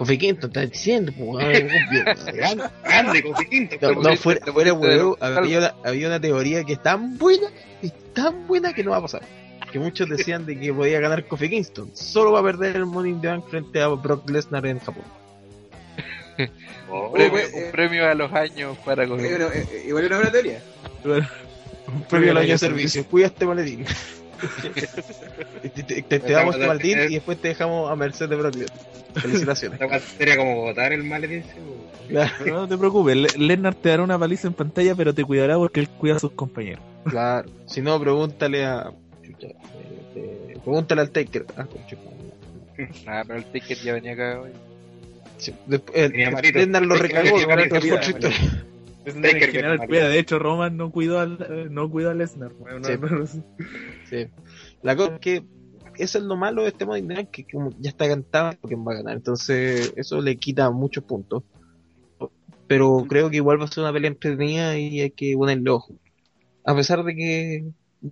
Kofi Kingston está diciendo, pues, obvio. Grande, Kofi Kingston. No, no, fuera, fuera huevo, había una, había una teoría que es tan buena, es tan buena que no va a pasar. Que muchos decían de que podía ganar Kofi Kingston. Solo va a perder el Money in the Bank frente a Brock Lesnar en Japón. Oh, Un premio, eh, un premio a los años para Eh, coger. bueno, eh, Igual era una teoría. Un premio al año de servicio. Cuida este maletín. te, te- te- te damos este maletín y después te dejamos a merced de Brock Lesnar. Felicitaciones. Sería como votar el maletín. weón. Claro. Pero no te preocupes, Le- Lennart te dará una paliza en pantalla, pero te cuidará porque él cuida a sus compañeros. Claro. Si no, pregúntale a. pregúntale al Taker. Ah, Nada, pero el ticket ya venía acá hoy. sí, después, marito. Lesnar lo Taker recagó. Lesnar en general cuida, de hecho Roman no cuidó al, no cuidó a Lesnar. Bueno, Sí. no- no- Sí. La cosa es que eso es lo malo de este Money Bank, que como ya está cantado quién va a ganar. Entonces, eso le quita muchos puntos. Pero creo que igual va a ser una pelea entretenida y hay que ponerle ojo. A pesar de que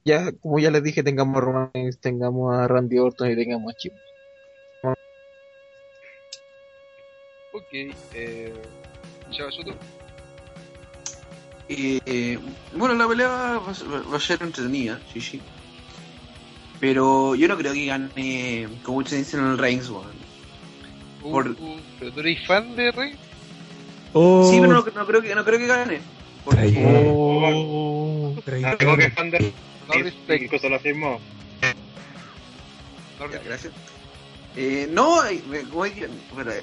ya, como ya les dije, tengamos a Roman tengamos a Randy Orton y tengamos a Chip. Ok, eh. Soto. Eh, bueno, la pelea va, va a ser- entretenida, sí, sí. Pero yo no creo que gane, como muchos dicen, el Reigns, weón. Uh, Por- uh, ¿Pero tú eres fan de Rey? Oh, Sí, pero no, no creo que, no creo que gane. Porque-. Oh, No, que fan de No lo afirmó. Gracias. Eh, no, eh, espera, eh,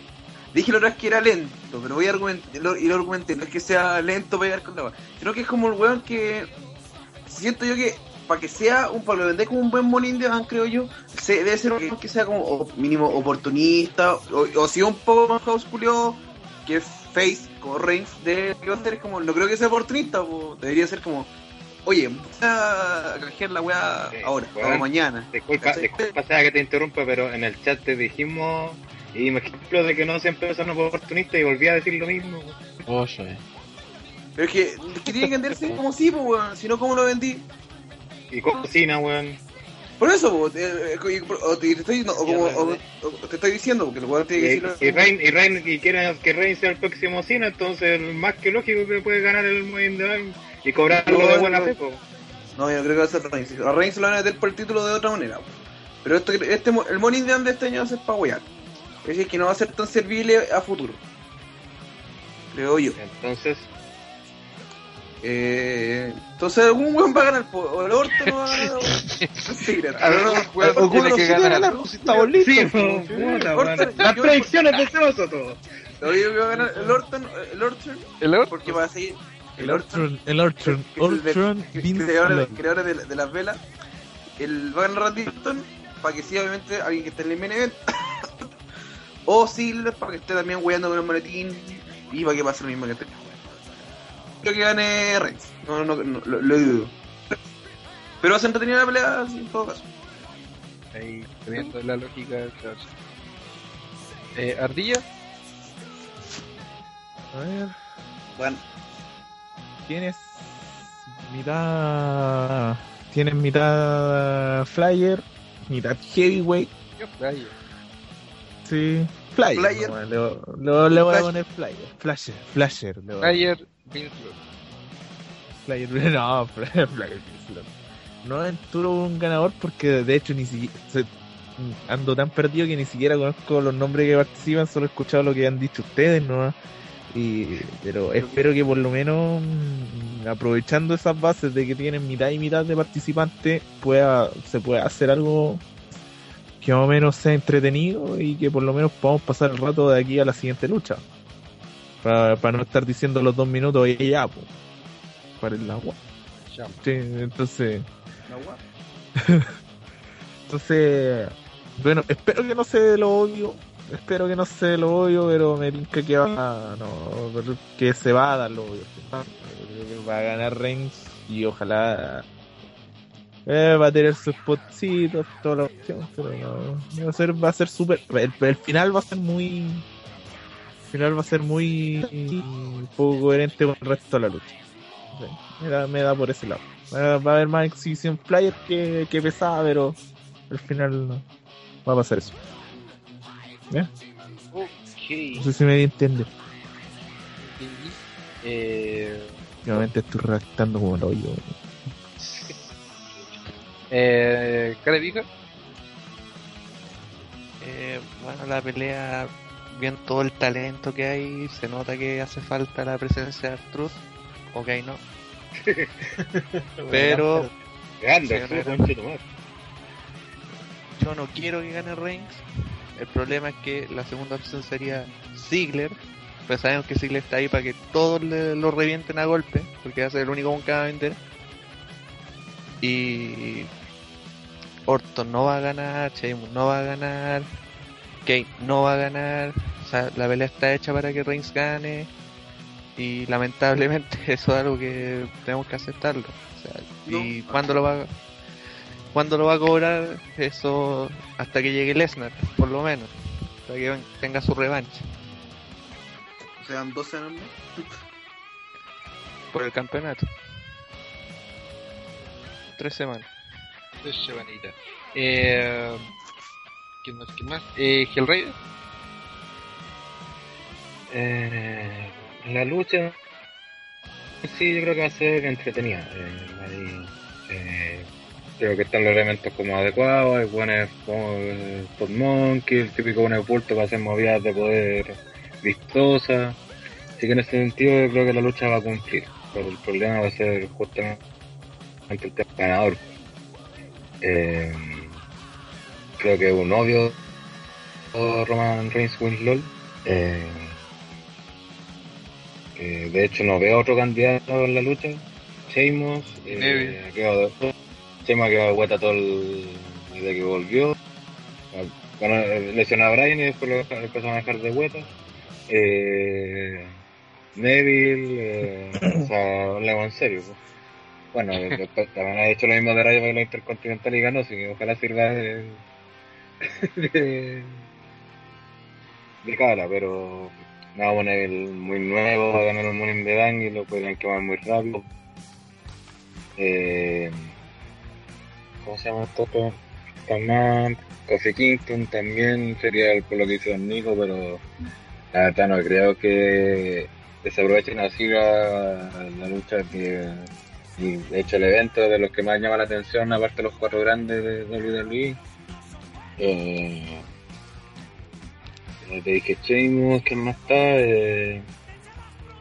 dije la otra vez que era lento, pero voy a argumentar, lo- y lo argumenté, no es que sea lento para llegar con la weá. Creo que es como el weón que siento yo que para que sea un para lo vender como un buen monín de van, creo yo, se, debe ser un que sea como o- mínimo oportunista, o, o si un poco más house que face como Reigns de hacer como, no creo que sea oportunista, po, debería ser como Oye, voy a canjear la weá ahora, weón. o mañana. Disculpa, disculpa sea que te interrumpa, pero en el chat te dijimos y dimos ejemplo de que no siempre son oportunistas y volví a decir lo mismo. Oye. Pero es que, es que tiene que venderse como si, pues, weón. Si no, ¿cómo lo vendí? Y cocina, weón. Por eso, po, eh, eh, o te, te estoy, no, o como, o- o te estoy diciendo, porque el weón tiene que Y, decirlo. y Reign, y Reign, y quieren que Reign sea el próximo Cena, entonces más que lógico que puede ganar el Money in the Bank y cobrarlo No, de buena no. fe. po. No, yo no creo que va a ser Reigns. A Reigns se lo van a meter por el título de otra manera. po. Pero esto, este, mo- el Money in the Bank de este año va a ser para wear. Es decir, que no va a ser tan servible a futuro. Creo yo. Entonces, Eh, entonces algún weón va a ganar, o el Orton no va a ganar. o- Sí, tiene que sí ganar. si estamos listos. sí, Orton. Las predicciones de Celoso todo. Yo digo que va a ganar el Orton, el Orton, El otro. porque va a seguir. El Ortron, el creadores, McMahon. creadores de, de las velas. El va a ganar Randy Orton para que sea obviamente alguien que esté en el main event. O Silver para que esté también weyando con el maletín y para que pase lo mismo que este. Creo que gane Reigns. No, no, no, lo, lo dudo. Pero va a ser entretenida la pelea en todo caso. Ahí, viendo la lógica del caso. Eh, Ardilla. A ver, Bueno, tienes mitad. Tienes mitad Flyer, mitad Heavyweight. Yo, Flyer. Sí, Flyer. Flyer. no, le, le- le voy a poner Flyer. Flasher, Flasher. le voy a- Flyer, Vince Lord. Flyer, no, Flyer, Flyer. No aventuro un ganador porque de hecho ni siquiera ando tan perdido que ni siquiera conozco los nombres que participan, solo he escuchado lo que han dicho ustedes, ¿no? Y, pero espero que por lo menos mm, aprovechando esas bases de que tienen mitad y mitad de participantes pueda se pueda hacer algo que más o menos sea entretenido y que por lo menos podamos pasar el rato de aquí a la siguiente lucha. Para no estar diciendo los dos minutos y ya pues para el agua Ya. Sí, entonces entonces bueno espero que no se lo odio espero que no se lo odio pero me tinca que va no que se va a dar lo odio. Va a ganar Reigns y ojalá eh, va a tener su spotcito toda la opción pero no, va a ser va a ser súper el, el final va a ser muy el final va a ser muy poco coherente con el resto de la lucha Sí, me, da, me da por ese lado. Va, va a haber más exhibición player que, que pesada, pero al final no va a pasar eso. ¿Ya? No sé si me entiende. Eh, Últimamente estoy redactando como el hoyo. Eh, ¿Cara de pija? Eh, bueno, la pelea, bien todo el talento que hay, se nota que hace falta la presencia de Artruth. Ok, no. Pero Grande, yo no quiero que gane Reigns. El problema es que la segunda opción sería Ziggler. Pues sabemos que Ziggler está ahí para que todos le- lo revienten a golpe, porque va a ser el único que va a vender. Y Orton no va a ganar, Sheamus no va a ganar, Kane no va a ganar. O sea, la pelea está hecha para que Reigns gane. Y lamentablemente eso es algo que tenemos que aceptarlo. O sea, ¿Y cuándo lo va a cuándo lo va a cobrar? Eso hasta que llegue Lesnar, por lo menos. Para que tenga su revancha O sea, dos semanas más. por el campeonato. Tres semanas. Tres semanitas. Eh, ¿Quién más? ¿Quién más? Eh, Hellraider. Eh, la lucha sí yo creo que va a ser entretenida. Eh, ahí, eh, creo que están los elementos como adecuados, hay buenos como el Top Monkey, el típico buen bulto para hacer movidas de poder vistosas. Así que en ese sentido yo creo que la lucha va a cumplir. Pero el problema va a ser justamente el tema ganador. Eh, creo que un obvio Roman Reigns Winslow. Eh, eh, de hecho, no veo otro candidato en la lucha. Sheamus, eh, ha quedado después. Sheamus ha quedado de vuelta todo el. desde que volvió. Bueno, eh, lesionó a Brian y después lo empezó a dejar de vuelta. Eh, Neville, eh, o sea, levo en serio. pues. Bueno, también ha hecho lo mismo de Rayo para la Intercontinental y ganó, que ojalá sirva de. de, de cara, pero no, bueno, Neville muy nuevo, va a ganar un Morning de Bang y lo podrían quemar muy rápido. Eh, ¿Cómo se llama esto? Tamán, Kofi Kingston también sería el, por lo que hizo Nico, pero la verdad no creo que desaprovechen así la, la lucha que y de hecho el evento de los que más llama la atención aparte de los cuatro grandes de WWE eh, eh, te dije Sheamus que más está eh,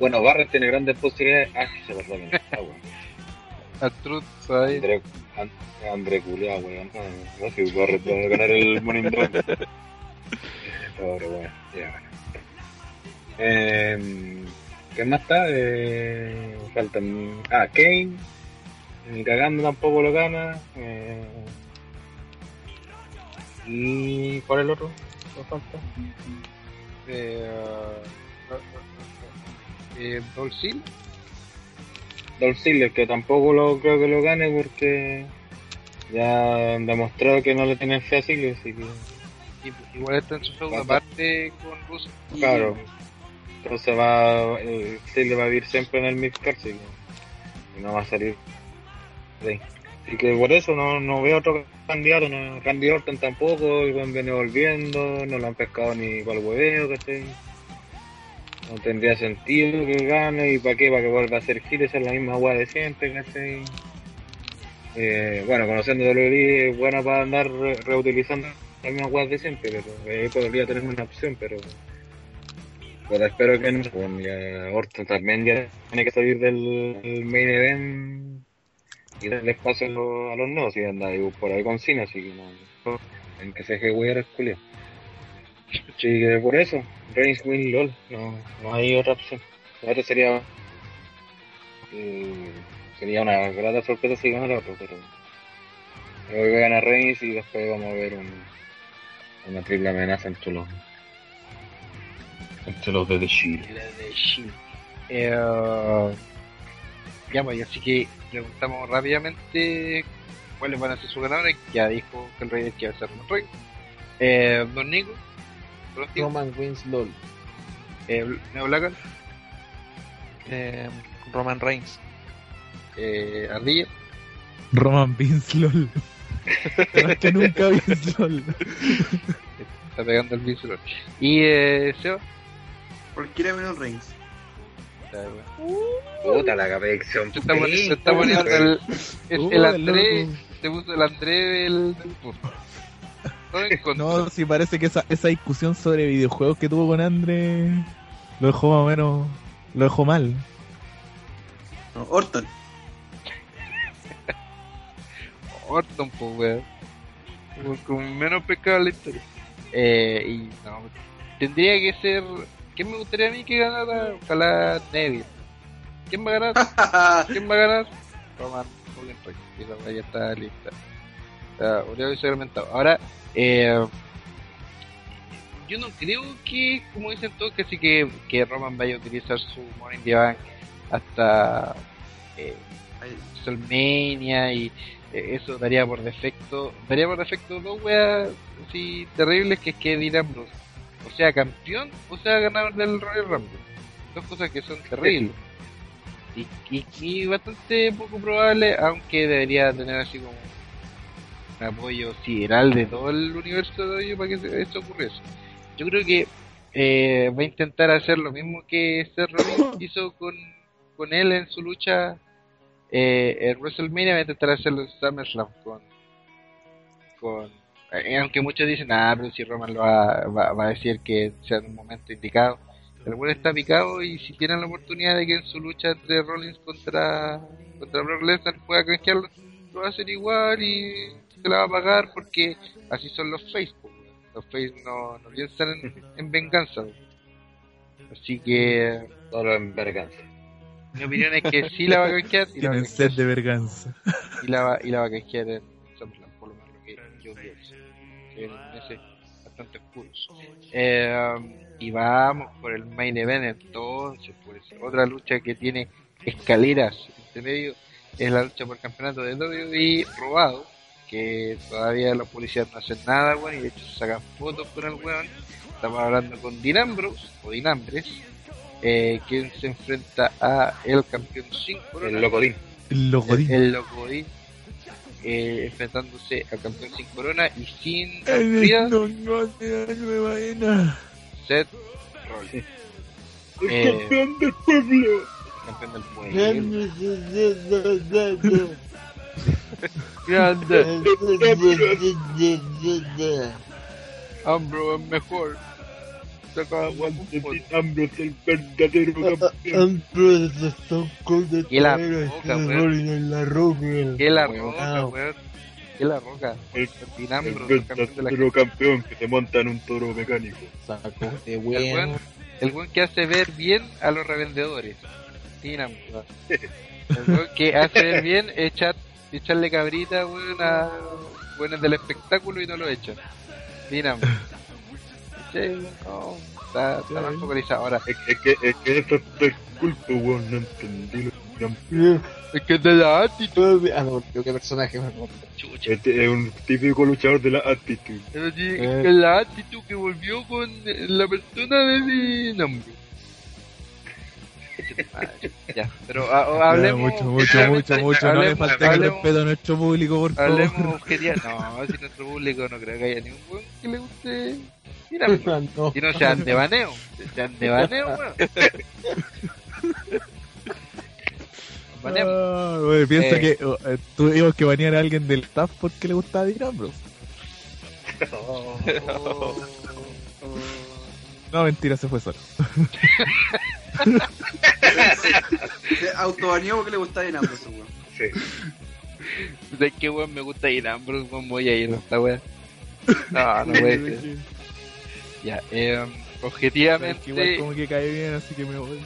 bueno Barrett tiene grandes posibilidades. Ah se verdad que está weón. André An- André Culeado weón. No, no sé si Barrett va a ganar el Morning Dog pero bueno ya bueno. Eh, ¿Qué más está? Eh, faltan. Ah, Kane. Ni cagando tampoco lo gana. Eh, ¿Y cuál es el otro? ¿Qué falta? Eh, eh, Dolph Ziggler. Dolph Ziggler, que tampoco lo creo que lo gane porque ya han demostrado que no le tienen fe a Ziggler, así que. I- Igual está en su segunda parte con Russo. Claro. Entonces va. Eh, Ziggler va a vivir siempre en el midcard, que. y no va a salir de. Así que por eso no, no veo otro candidato, no, Randy Orton tampoco, el buen viene volviendo, no lo han pescado ni para el hueveo, ¿cachai? No tendría sentido que gane y para qué, para que vuelva a ser Gil, esa es la misma weá de siempre, ¿cachai? Eh, bueno, conociendo WWE es buena para andar re- reutilizando la misma weá de siempre, pero eh, podría tener una opción, pero pero espero que no. Bueno, ya Orton también ya tiene que salir del, main event y darle espacio a los, a los nuevos y anda por ahí con cine, así que no. En que se deje el culio. Así que por eso, Reigns win LOL, no, no hay otra opción. La otra sería. eh, sería una grata sorpresa si gana otro, pero. Creo que gana Reigns y después vamos a ver un, una triple amenaza entre los. Entre los de The Shield. La de Shield. Eh, ya, pues, así que preguntamos rápidamente cuáles van a ser sus ganadores. Ya dijo que el rey que va a ser Roman Reigns. Eh, Don Nico. Roman Winslow. Eh, Neo Blackal, Eh, Roman Reigns. eh, Ardilla. Roman Vince LOL. Más que nunca Vince LOL. Está pegando el visual. Y eh, Seba. Cualquiera menos Reigns. Puta la capección. Se está, poni- se está poniendo el, el, Uh, el el André. Se puso el André del. No, sí parece que esa, esa discusión sobre videojuegos que tuvo con Andre lo dejó más o menos. Lo dejó mal. No, Orton. Orton, pues, weón. Con menos pecado en la historia. Eh, y no, tendría que ser. ¿Quién me gustaría a mí que ganara? Ojalá Neville. ¿Quién va a ganar? ¿Quién va a ganar? Roman Roman Reigns. Y la weá ya está lista. Está y segmentado. Ahora, eh, yo no creo que, como dicen todos, que sí que, que Roman vaya a utilizar su Money in the Bank hasta eh, WrestleMania y eh, eso daría por defecto, daría por defecto dos weas así terribles que es que Dean Ambrose, o sea campeón o sea ganador del Royal Rumble. Dos cosas que son terribles. Y, y, y bastante poco probable, aunque debería tener así como un apoyo sideral de todo el universo de hoy para que eso ocurriese. Yo creo que eh, va a intentar hacer lo mismo que Seth Rollins hizo con, con él en su lucha eh, en WrestleMania, va a intentar hacerlo en SummerSlam con, con aunque muchos dicen, ah, pero si Roman lo va, va, va a decir que sea en un momento indicado. El bueno está picado y si tienen la oportunidad de que en su lucha entre Rollins contra, contra Brock Lesnar pueda canjearlo, lo va a hacer igual y se la va a pagar porque así son los Facebook. Los face no, no piensan en, en venganza. Así que Solo en verganza. mi opinión es que sí la va a canjear y la va a sed de verganza. y la va, y la va a canjear en meses bastante oscuros. Eh, y vamos por el main event entonces, pues otra lucha que tiene escaleras entre medio es la lucha por el campeonato de WWE robado que todavía los policías no hacen nada, weón, y de hecho se sacan fotos con el weón. Estamos hablando con Dinambros, o Dinambres, eh, quien se enfrenta a el campeón sin corona, El locodín. El locodín. el Locodín, eh, enfrentándose al campeón sin corona y sin vaina. Seth Rollins. El Eh, campeón del pueblo. campeón del pueblo. Grande. Ambro es mejor. Saca Aguante Ambrose, el verdadero campeón. Y la roca, weón. La roca. Que la roca, weón. Que la roca. El, de verdadero campeón que se monta en un toro mecánico. Saco de El weón. el weón que hace ver bien a los revendedores. Dinambro. El weón que hace ver bien echar, echarle cabrita, weón, a buenos del espectáculo y no lo echan. Dinambro. Sí, no, está, está más focalizado. Ahora, Es, es que, es que eso es culto, weón. No entendí lo que es que de la actitud, Ah, no, que personaje me chucha. Este es un típico luchador de la actitud. Pero sí, Eh. que la actitud que volvió con la persona de Dinambro. Ya, pero a- a- Ya, hablemos. mucho, mucho, mucho, mucho. No le hablemos- el hablemos- respeto a nuestro público, por favor. Hablemos objetivamente. No, si nuestro público no creo que haya ningún weón que le guste. Mira, weón. No. y no sean de baneo. Sean de baneo, weón. Baneo. Ah, güey, piensa Eh. que oh, eh, tuvimos que banear a alguien del staff porque le gustaba Dean Ambrose. No, mentira, se fue solo. Se autobaneó porque le gustaba en Ambrose, weón. Sí. ¿Sabes qué weón me gusta ir a Ambrose? Weón, voy a ir a esta weón. No, no puede ser. Ya, eh, objetivamente. Igual como que cae bien, así que me voy.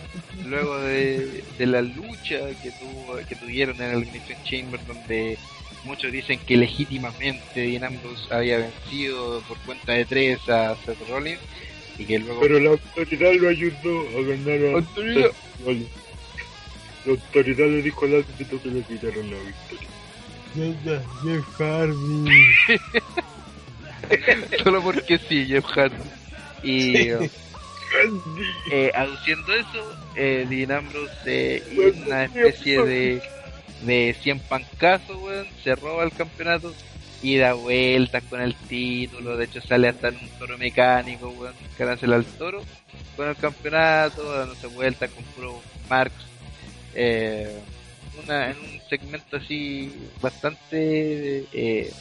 luego de, de la lucha que tuvo que tuvieron en el Elimination Chamber donde muchos dicen que legítimamente Dean Ambrose había vencido por cuenta de tres a Seth Rollins y que luego Pero la autoridad lo ayudó a ganar a Autoridad. Seth Rollins. La autoridad le dijo al árbitro que le quitaron la victoria. Jeff Hardy. solo porque sí Jeff Hardy y eh, aduciendo eso eh, Dean Ambrose eh, una especie de de 100 pancazos, weón, se roba el campeonato y da vueltas con el título, de hecho sale hasta en un toro mecánico, weón, al toro con el campeonato, dándose vueltas con puro Marx, eh, una, en un segmento así bastante eh,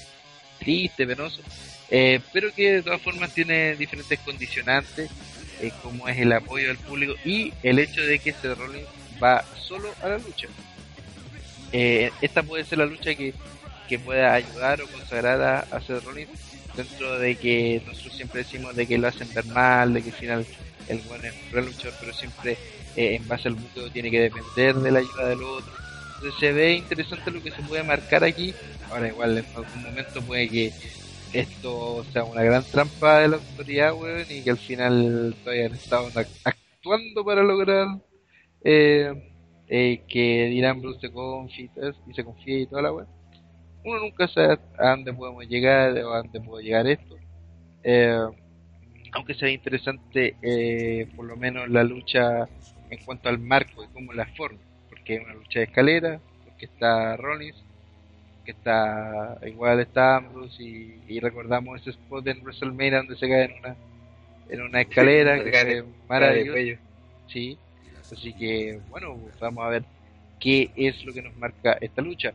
triste, penoso, eh, pero que de todas formas tiene diferentes condicionantes, eh, como es el apoyo del público y el hecho de que Seth Rollins va solo a la lucha. Eh, esta puede ser la lucha que, que pueda ayudar o consagrar a, a Seth Rollins dentro de que nosotros siempre decimos de que lo hacen ver mal, de que al final el bueno es un luchador, pero siempre eh, en base al buqueo tiene que depender de la ayuda del otro. Entonces se ve interesante lo que se puede marcar aquí. Ahora igual en algún momento puede que esto sea una gran trampa de la autoridad, weón, y que al final todavía han estado ac- actuando para lograr eh, eh, que Dirán Bruce se confíe y, se confíe y toda la weón. Uno nunca sabe a dónde podemos llegar o a dónde puede llegar esto. Eh, aunque sea interesante por lo menos la lucha en cuanto al marco y cómo la forma, porque es una lucha de escalera, porque está Rollins, que está igual está Ambrose y, y recordamos ese spot en WrestleMania donde se cae en una en una escalera que Cae maravilloso. Cuello. sí así que bueno vamos a ver qué es lo que nos marca esta lucha.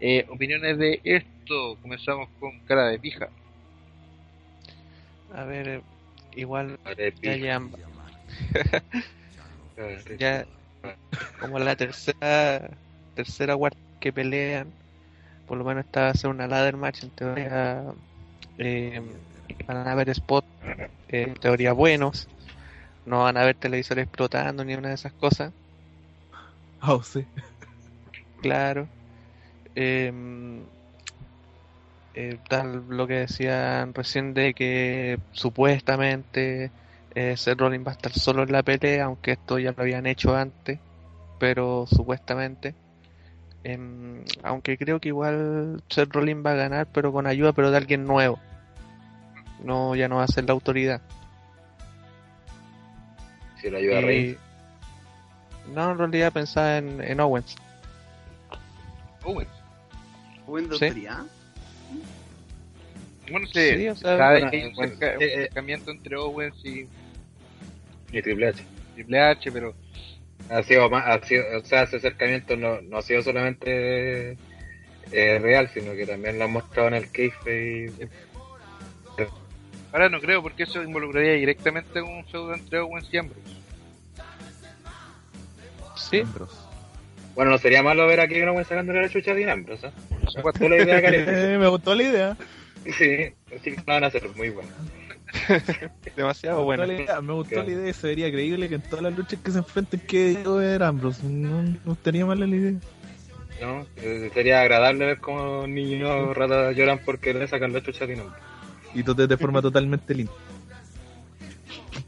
Eh, opiniones de esto comenzamos con cara de pija. A ver, eh, igual ya Madre ya como la tercera tercera guardia que pelean por lo menos esta va a ser una ladder match en teoría eh, van a haber spots eh, en teoría buenos no van a haber televisores explotando ni una de esas cosas Ah, sí. claro eh, eh, tal lo que decían recién de que supuestamente eh, Seth Rollins va a estar solo en la pelea, aunque esto ya lo habían hecho antes, pero supuestamente. Em, aunque creo que igual Seth Rollins va a ganar, pero con ayuda, pero de alguien nuevo. No, ya no va a ser la autoridad. Si lo ayuda a. Y- No, en realidad pensaba en, en Owens. Owens de Sí. autoridad. bueno se Sí, o sea, sabe bueno, un, un eh, eh. entre Owens y Y Triple H. Triple H pero Ha sido más, ha sido, o sea, ese acercamiento no, no ha sido solamente eh, real, sino que también lo han mostrado en el case y ahora no creo porque eso involucraría directamente un feudo entre Owens y Ambrose Sí, Ambrose. Bueno, no sería malo ver a Kevin Owens sacándole la chucha a Dean Ambrose, ¿eh? Me gustó la idea, Karen. Me gustó la idea. Sí, así que van a ser muy buenos. demasiado Me bueno. gustó me gustó la idea. Se vería creíble que en todas las luchas que se enfrenten quede ver Ambrose. No, no estaría mal la idea. ¿no? Eh, Sería agradable ver cómo niños ratas lloran porque le sacan la chucha a Dean Ambrose. Y todo de forma totalmente limpia.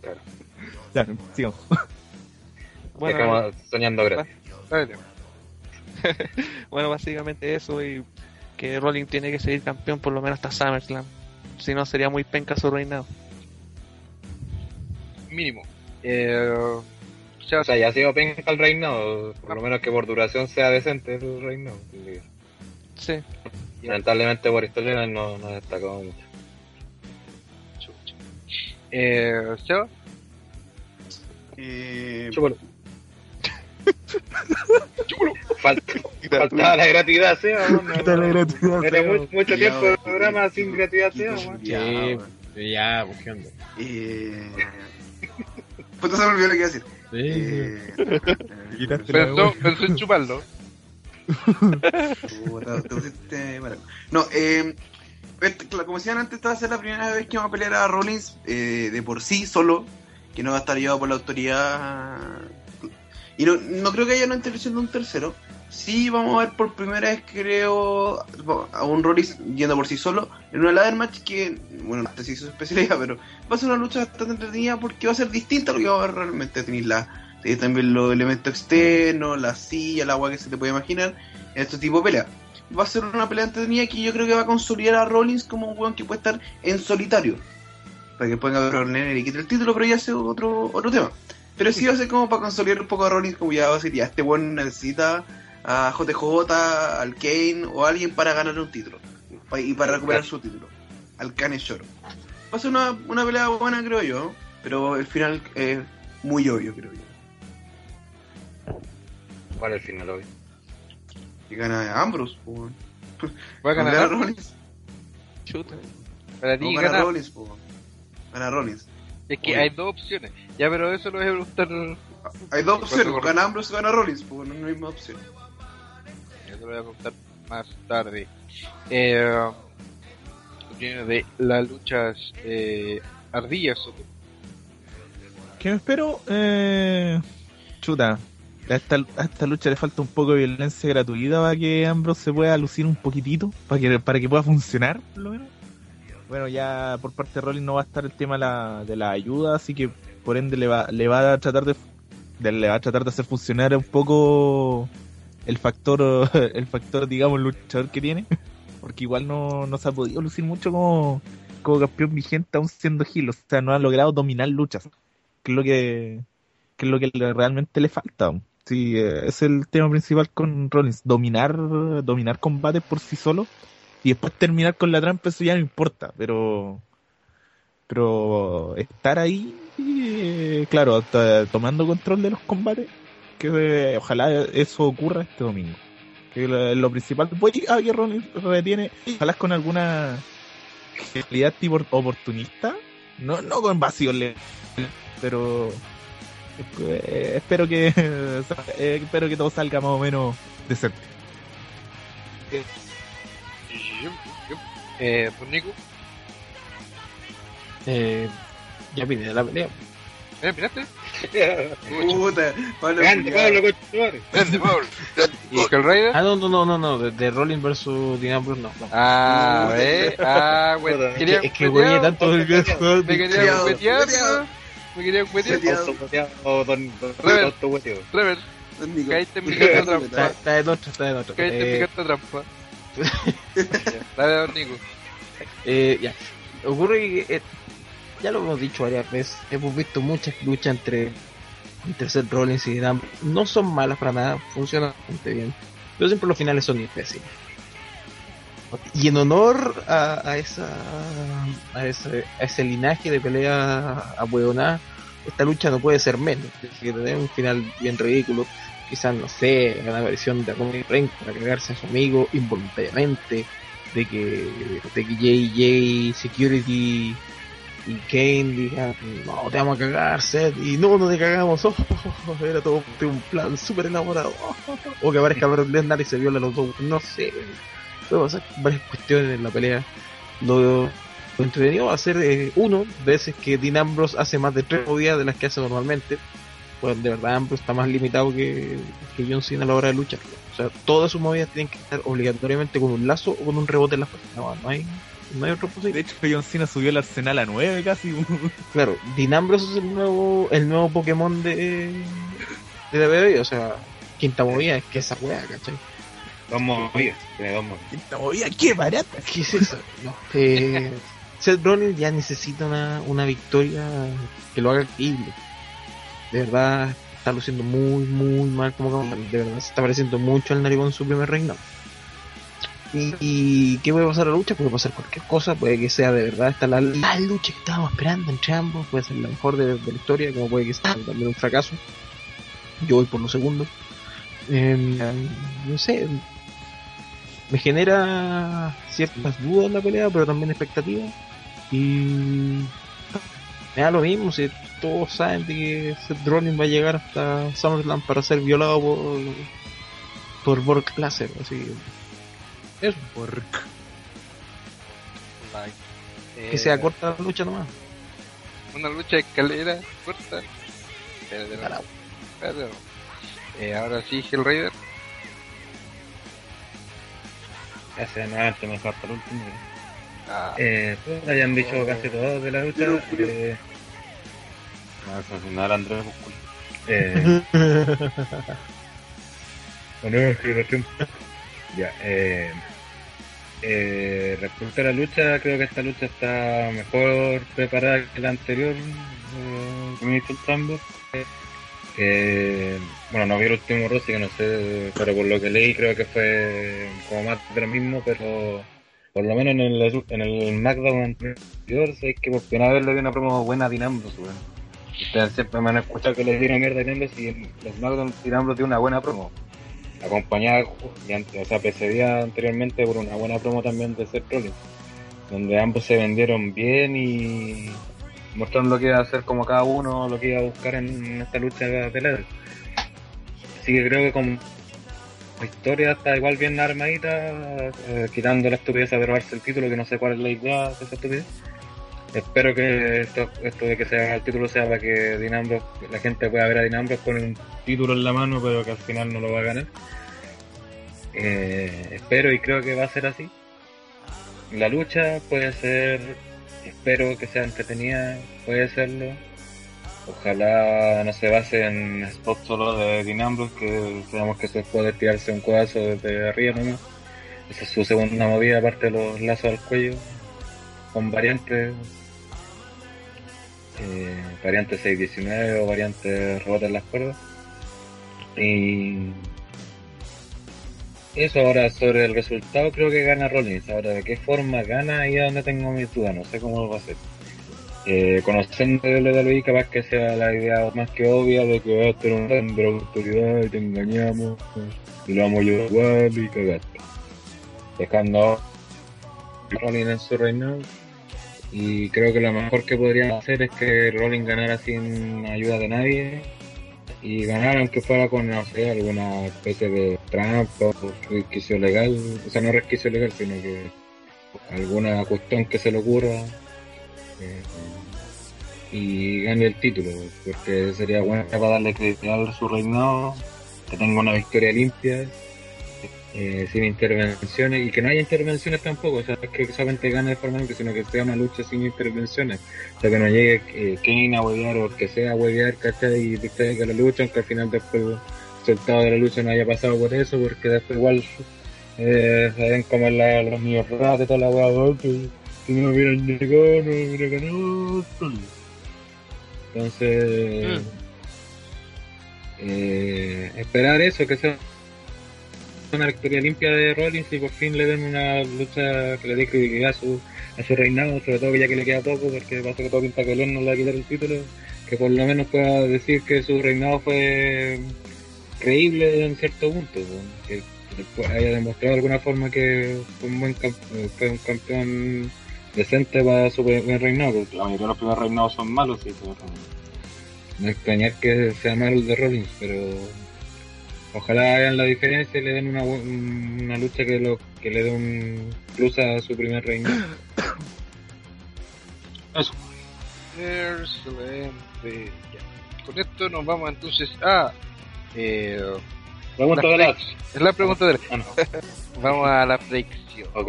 Claro. Ya, sigamos. Bueno, Dejamos soñando gratis. Dale. Bueno, básicamente eso y que Rolling tiene que seguir campeón por lo menos hasta SummerSlam. Si no, sería muy penca su reinado. mínimo eh, o sea, O sea, ya ha sido penca el reinado, por lo menos que por duración sea decente el reinado. Sí. Lamentablemente por historia no, no ha destacado mucho. eh, Seba Eh, Chúpalo. Falta, faltaba la gratuidad, Seba. ¿no? No, Faltaba la no. gratuidad, Era mucho, mucho tiempo de programa sin gratuidad, Seba. Ya, Sí. Ya, pues, ¿qué onda? Eh, Puta, se me olvidó lo que iba a decir. Sí, Eh, la pensó, pensó en chuparlo. No, eh, como decían antes, esta va a ser la primera vez que vamos a pelear a Rollins eh, de por sí solo, que no va a estar llevado por la autoridad. Y no, no creo que haya una intervención de un tercero. Sí, vamos a ver por primera vez, creo, a un Rollins yendo por sí solo en una ladder match que, bueno, no sé si su especialidad, pero va a ser una lucha bastante entretenida porque va a ser distinta a lo que va a ver realmente. Tenéis la, también los elementos externos, la silla, el agua que se te puede imaginar en este tipo de pelea. Va a ser una pelea entretenida que yo creo que va a consolidar a Rollins como un weón que puede estar en solitario. Para que puedan ganar y quitar el título, pero ya es otro, otro tema. Pero sí va a ser como para consolidar un poco a Rollins, como ya va a ser, ya este weón necesita a JJ, al Kane o a alguien para ganar un título y para recuperar su título. Al Kane Shore. Va a ser una, una pelea buena, creo yo, pero el final es muy obvio, creo yo. ¿Cuál es el final hoy? Y gana Ambrose, po, weón. Va a Gana ganar. Rollins. Chuta. Para No, ti gana gana. Rollins, po. Gana Rollins. Es que Oye. hay dos opciones. Ya, pero eso lo voy a preguntar. Hay dos ¿Cuánto opciones, gana Ambrose o gana Rollins, pues no es la misma opción. Eso lo voy a preguntar más tarde. Eh, de las luchas eh, ardillas. ¿Qué me espero? Eh, chuta. A esta, a esta lucha le falta un poco de violencia gratuita para que Ambrose se pueda lucir un poquitito, para que, para que pueda funcionar, por lo menos. Bueno, ya por parte de Rollins no va a estar el tema de la, ayuda, así que por ende le va, le va a tratar de, de- le va a tratar de hacer funcionar un poco el factor, el factor, digamos, luchador que tiene, porque igual no, no se ha podido lucir mucho como, como campeón vigente aún siendo heel, o sea, no ha logrado dominar luchas que es lo que, que es lo que realmente le falta. Sí, eh, es el tema principal con Rollins, dominar, dominar combates por sí solo y después terminar con la trampa, eso ya no importa, pero pero estar ahí, eh, claro, to- tomando control de los combates, que eh, ojalá eso ocurra este domingo. Que lo, lo principal, voy a retiene, ojalá con alguna genialidad tipo oportunista, no, no con vacío pero eh, espero que espero que todo salga más o menos decente. Eh, pues Nico, Eh, ya pide la pelea. ¿eh, miraste? Puta, Pablo Grande. Pablo. Grande, Paul. ¿Y Skull Rider? Ah, no, no, no, no, no, de, de Rollins versus Ambrose no. no. Ah, eh. Ah, bueno. Puta. Es Quería que, es que güey, tanto el Me quería cuetear. Me quería cuetear. Don. Trevor, caíste en mi carta trampa. está de otro, está de otro. Caíste en mi Eh, carta trampa. Dale, don Nico. eh, ya. Ocurre que, eh, ya lo hemos dicho varias veces, hemos visto muchas luchas entre, entre Seth Rollins y Ambrose. No son malas para nada, funcionan bastante bien. Pero siempre los finales son imbéciles. Y en honor a, a esa a ese, a ese linaje de pelea abueonada, esta lucha no puede ser menos. Tener un final bien ridículo. Quizás, no sé, una versión de Roman Reigns para cagarse a su amigo involuntariamente. De que, de que JJ Security y Kane digan, no, te vamos a cagar, Seth. Y no, no te cagamos. Oh, era todo un plan súper elaborado. O que aparezca Brock Lesnar y se viola los dos. No sé. Puede pasar varias cuestiones en la pelea. Lo, lo entretenido va a ser, eh, uno, veces que Dean Ambrose hace más de tres movidas de las que hace normalmente. Pues de verdad Ambrose está más limitado que, que John Cena a la hora de luchar. O sea, todas sus movidas tienen que estar obligatoriamente con un lazo o con un rebote en la fuerza. No, no hay, no hay otro De posible. hecho, John Cena subió el arsenal a 9 casi. Claro, Dean Ambrose es el nuevo, el nuevo Pokémon de, de la WWE. O sea, quinta movida es que esa weá, ¿cachai? Dos movidas, tiene dos movidas. Esta movida, qué barata. ¿Qué es eso? No. Eh, Seth Rollins ya necesita una, una victoria que lo haga creíble. De verdad está luciendo muy, muy mal como. De verdad se está pareciendo mucho al narigón en su primer reinado. Y, qué puede pasar a la lucha? Puede pasar cualquier cosa, puede que sea de verdad esta la, la lucha que estábamos esperando entre ambos, puede ser la mejor de, de la historia, como puede que sea también un fracaso. Yo voy por lo segundo. Eh, no sé, me genera ciertas dudas la pelea, pero también expectativas. Y me da lo mismo si todos saben de que Seth Rollins va a llegar hasta SummerSlam para ser violado por por Brock Lesnar, así que eso, Eh, que sea corta la lucha nomás. Una lucha de escalera corta. Espérate, no. Eh, ahora sí, Hellraider. Ese nuevamente me falta el último. Ah, Eh, pues, hayan dicho casi todo de la lucha. Eh, no era Andrés Buscul. Eh, bueno. Ya, eh, eh, respecto a la lucha, creo que esta lucha está mejor preparada que la anterior, eh, que me hizo el. Eh, que, bueno, no vi el último así que no sé, pero por lo que leí creo que fue como más de lo mismo, pero por lo menos en el, en el SmackDown anterior, que por primera vez le di una promo buena a weón. Ustedes siempre me han escuchado que le di una mierda a Dean Ambrose y en el SmackDown Dean Ambrose dio una buena promo. Acompañada, o sea, precedida anteriormente por una buena promo también de Seth Rollins, donde ambos se vendieron bien y mostraron lo que iba a hacer como cada uno, lo que iba a buscar en esta lucha de level. Así que creo que historia está igual bien armadita, eh, quitando la estupidez de robarse el título, que no sé cuál es la idea de esa estupidez. Espero que esto, de que se haga el título sea para que Dean Ambrose- la gente pueda ver a Dean Ambrose con un título en la mano, pero que al final no lo va a ganar. Eh, espero y creo que va a ser así. La lucha puede ser, espero que sea entretenida, puede serlo. Ojalá no se base en spots solo de Dean Ambrose, que sabemos que se puede tirarse un codazo desde arriba nomás. Esa es su segunda movida, aparte de los lazos al cuello, con variantes. Eh, variante 619 o variante rebote en las cuerdas. Y eso ahora sobre el resultado creo que gana Rollins. Ahora de qué forma gana ahí es donde tengo mis dudas, no sé cómo lo va a hacer. Eh, conociendo el WWE capaz que sea la idea más que obvia de que va a tener un gran de autoridad y te engañamos y lo vamos a llevar igual y cagaste. Dejando a Rollins en su reinado y creo que lo mejor que podrían hacer es que Rollins ganara sin ayuda de nadie y ganar aunque fuera con no sé, alguna especie de trampa o resquicio legal, o sea no resquicio legal sino que alguna cuestión que se le ocurra eh, y gane el título, porque sería bueno para darle credibilidad a su reinado, que tenga una victoria limpia, eh, sin intervenciones, y que no haya intervenciones tampoco, o sea, que solamente gane de forma limpia, sino que sea una lucha sin intervenciones, o sea, que no llegue eh, Kane a huevear o que sea a huevear, ¿cachai? Y ustedes que la lucha, aunque al final después el resultado de la lucha no haya pasado por eso, porque después igual eh, se ven como la, los niños ratos toda la hueá, que, no hubieran llegado, no me hubiera ganado, entonces, eh, esperar eso, que sea una victoria limpia de Rollins y por fin le den una lucha que le dé credibilidad a su, a su reinado, sobre todo que ya que le queda poco, porque pasa que todo pinta que no le va a quitar el título, que por lo menos pueda decir que su reinado fue creíble en cierto punto, que, haya demostrado de alguna forma que fue un buen fue un campeón decente para su primer reinado, porque la mayoría de los primeros reinados son malos, sí, pero no extrañar que sea malo el de Rollins, pero ojalá hagan la diferencia y le den una, una lucha que lo que le dé un plus a su primer reinado. Eso. Excelente. Con esto nos vamos entonces a. Eh, Pregunta la de la-. Es la pregunta de la. Ah, no. Vamos a la predicción Ok.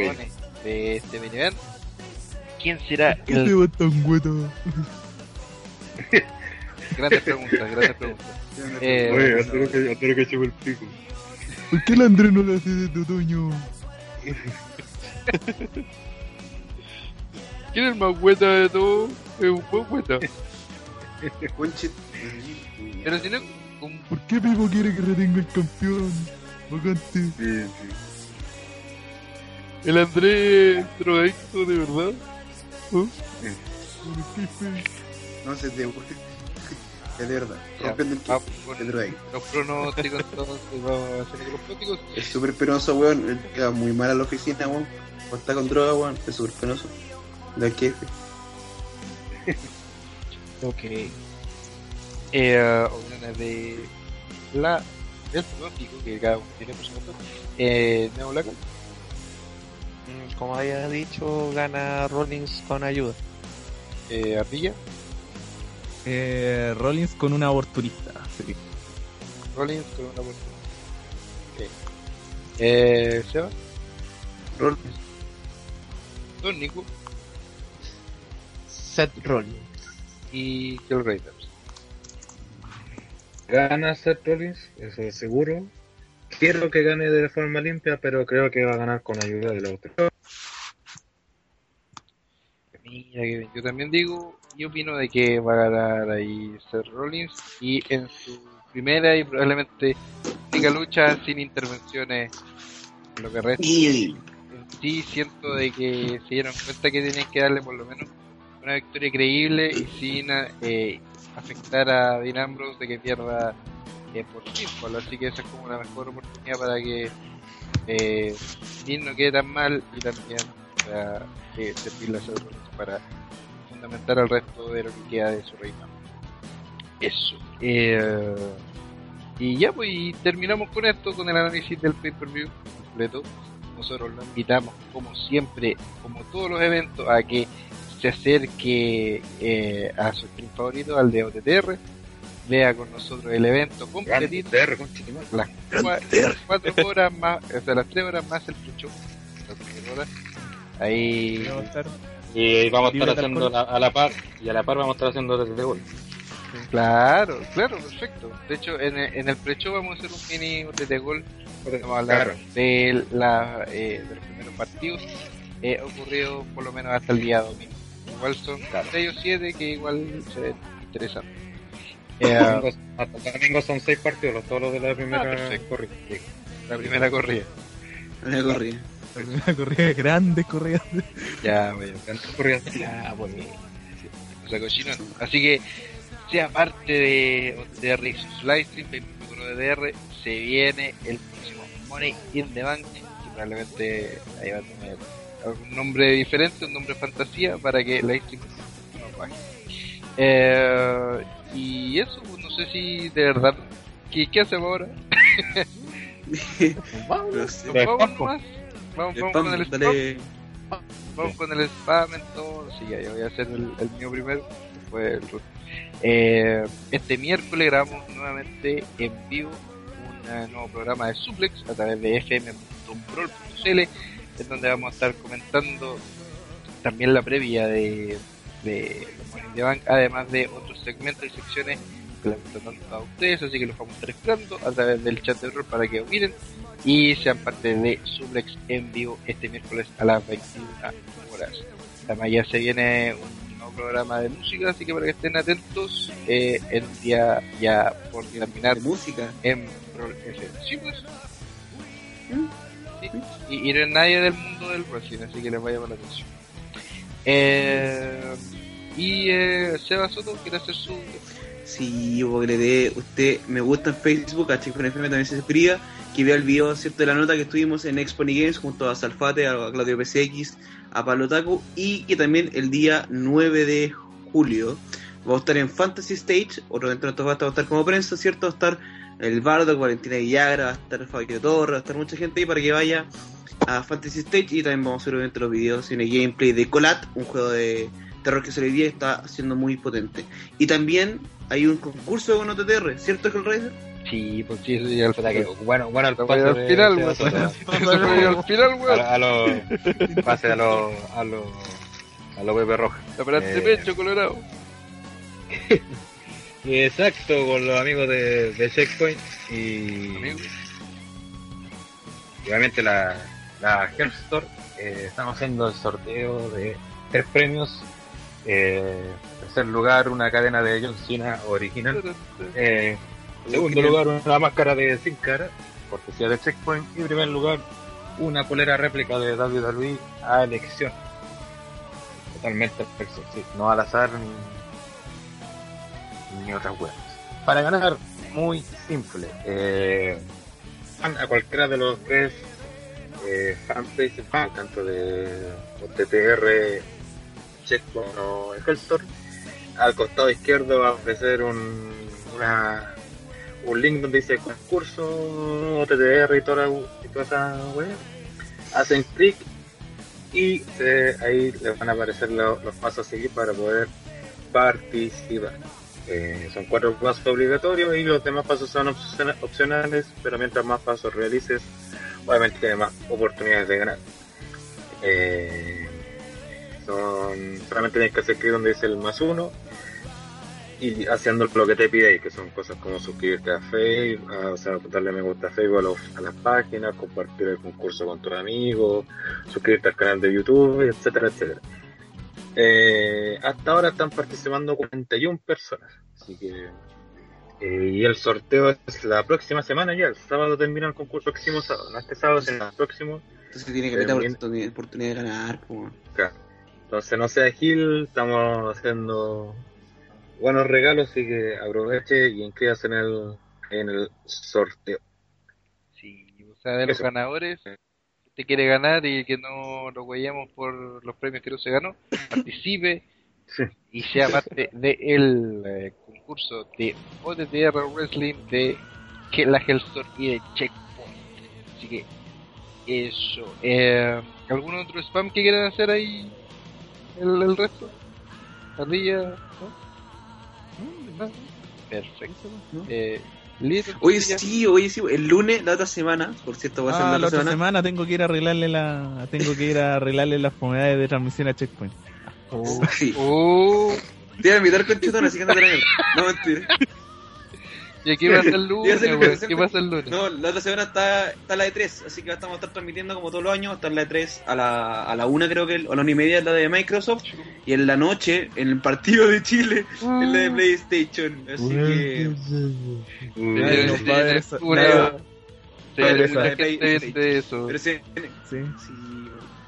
de este main event. ¿Quién será ¿Qué te el.? va tan gueto? Grandes preguntas, grandes preguntas. Eh, Oye, Arturo que, que llevo el pico. ¿Por qué el Andrés no lo hace de otoño? ¿Quién es el más hueta de todo? Es un buen hueta. Pero si no, un ¿Por qué Pipo quiere que retenga el campeón? Vacante. Sí, sí. El Andrés drogadicto de verdad. No sé, de, es de verdad. Rompiendo el Es drogadicto. los pronósticos, entonces vamos a hacer los pronósticos. Es súper penoso, weón. Queda muy mal a la oficina, weón. Está con droga, weón. Es súper penoso. Del jefe. Ok. Eh, opiniones de la del pronóstico que cada uno tiene por supuesto. Eh, Neo Black, Como había dicho, gana Rollins con ayuda. eh, Ardilla, Eh, Rollins con una aborturista. Sí. Rollins con una buena. Ok. Eh, Seba, Roll. Don Nico Seth Rollins. y Kill Raiders. Gana Seth Rollins, eso es seguro. Quiero que gane de forma limpia, pero creo que va a ganar con ayuda de la otra. Mira que bien. Yo también digo y opino de que va a ganar ahí Seth Rollins y en su primera y probablemente única lucha sin intervenciones en lo que resta. Y sí siento de que se dieron cuenta que tenían que darle por lo menos una victoria creíble y sin eh, afectar a Dean Ambrose de que pierda eh, por pinfall, así que esa es como la mejor oportunidad para que eh, no quede tan mal y también para eh, servir las para fundamentar al resto de lo que queda de su reino. Eso. Eh, y ya, pues terminamos con esto, con el análisis del pay-per-view completo. Nosotros lo invitamos, como siempre, como todos los eventos, a que se acerque eh, a su stream favorito, al de OTTR, vea con nosotros el evento completito, las, cua- las cuatro horas más, o sea, las tres horas más el pre-show, las cuatro horas. Ahí, Y vamos a estar haciendo la- a la par, y a la par vamos a estar haciendo desde gol. claro, claro, perfecto. De hecho, en el, en el pre-show vamos a hacer un mini de gol Vamos a hablar Claro. de, la, eh, de los primeros partidos eh, ocurridos por lo menos hasta el día domingo. Igual son Claro. 6 o 7 que igual se ven interesantes. Domingo- Hasta el domingo son seis partidos, todos los de la Ah, primera perfecto. corrida. Sí. la primera corrida. la corrida. la primera corrida, grandes corridas. Ya, bueno. Tantas corridas. Ya, bueno. O sea, cochinón. Así que, sea parte de y sus livestream, de DR, se viene el próximo Money in the Bank, que probablemente ahí va a tener algún nombre diferente, un nombre fantasía, para que el livestream nos baje. Eh, y eso, pues, no sé si de verdad, ¿qué, qué hacemos ahora? Pero sí, ¿Nos Pero vamos? Vamos, el vamos spam, con el spam. dale. Vamos con el spam entonces. Sí, ya, yo voy a hacer el, el mío primero. Después el. Eh, este miércoles grabamos nuevamente en vivo un nuevo programa de Suplex a través de fm.prol.cl en donde vamos a estar comentando también la previa de, de los Morning the Bank, además de otros segmentos y secciones que les gustan tanto a ustedes, así que los vamos a estar esperando a través del chat de rol para que opinen y sean parte de Suplex en vivo este miércoles a las 21 horas. Además ya se viene un nuevo programa de música, así que para que estén atentos, eh, el día ya por terminar De música. en Pro FM. Sí, pues. Sí. Y, y no es nadie del mundo del wrestling, así que les vaya por la atención. Eh, y eh, Seba Soto quiere hacer su... Le dé usted me gusta en Facebook, a Chico FM también se suscriba, que vea el video cierto de la nota que estuvimos en Expo Games junto a Salfate, a Claudio PCX, a Pablo Taco y que también el día 9 de julio va a estar en Fantasy Stage, otro dentro de estos va a estar como prensa, ¿cierto? Va a estar el Bardo, Valentina Villagra, va a estar Fabio Torres, va a estar mucha gente ahí para que vaya a Fantasy Stage y también vamos a hacer obviamente los videos en el gameplay de Colat, un juego de terror que se le día está siendo muy potente. Y también hay un concurso con OTTR, ¿cierto, Hellraiser? Sí, pues sí, ya al final. Bueno, bueno, el Lo pase al final, weón. al final, A, weón. a los pase a los a los a los Pepe Roja. Eh. pecho, Colorado. Y exacto, con los amigos de, de Checkpoint y, Amigo. y obviamente la, la Health Store. eh, estamos haciendo el sorteo de tres premios. Eh, tercer lugar, una cadena de John Cena original. Eh, segundo lugar, una máscara de Sin Cara, cortesía de Checkpoint. Y en primer lugar, una polera réplica de WWE a elección. Totalmente perfecto, sí, no al azar ni, ni otras weas. Para ganar, muy simple. Eh, a cualquiera de los tres eh, fanpages, tanto de TTR, Checkpoint o Hellstore. Al costado izquierdo va a ofrecer un, una, un link donde dice concurso, OTTR y toda, y toda esa web. Hacen clic y ahí les van a aparecer lo- los pasos a seguir para poder participar. Eh, son cuatro pasos obligatorios y los demás pasos son opciona- opcionales, pero mientras más pasos realices, obviamente más oportunidades de ganar. Eh, son, solamente tienes que hacer clic donde dice el más uno y haciendo lo que te pide ahí, que son cosas como suscribirte a Facebook, a- o sea, darle me gusta a Facebook a, los- a las páginas, compartir el concurso con tus amigos, suscribirte al canal de YouTube, etcétera, etcétera. Eh, hasta ahora están participando 41 personas, así que Eh, y el sorteo es la próxima semana ya, el sábado termina el concurso, próximo sábado, no este sábado, sino el próximo. Entonces tiene que meter bien. oportunidad, oportunidad de ganar. Claro. Entonces no sea Gil, estamos haciendo buenos regalos, así que aproveche y inscríbase en el, en el sorteo. Sí, o sea, de los Eso. ganadores, si usted quiere ganar y que no lo guayemos por los premios que no se ganó, participe Sí. y sea parte del eh, concurso de OTTR Wrestling de la Hellstore y de Checkpoint. Así que eso. Eh, ¿Algún otro spam que quieran hacer ahí? ¿El, el resto? ¿Ardilla? ¿No? ¿No? Perfecto. ¿No? Eh, Lito, Oye, sí, oye, sí, el lunes, la otra semana, por cierto, va a ser Ah, la la otra semana. semana tengo que ir a arreglarle la tengo que ir a arreglarle las comunidades de transmisión a Checkpoint. Sí. Oh, Te iba a invitar con chutón, así que no te. No, mentira. ¿Y aquí pasa el Ya lunes, sé que- weón? sé ¿Qué pasa el lunes? No, la otra semana está, está la de 3, así que vamos a estar transmitiendo como todos los años, va a estar la de 3 a la, a la 1 creo que, o a la 1 y media es la de Microsoft, y en la noche, en el partido de Chile, es la de PlayStation, así que... Ser una-. Pero sí,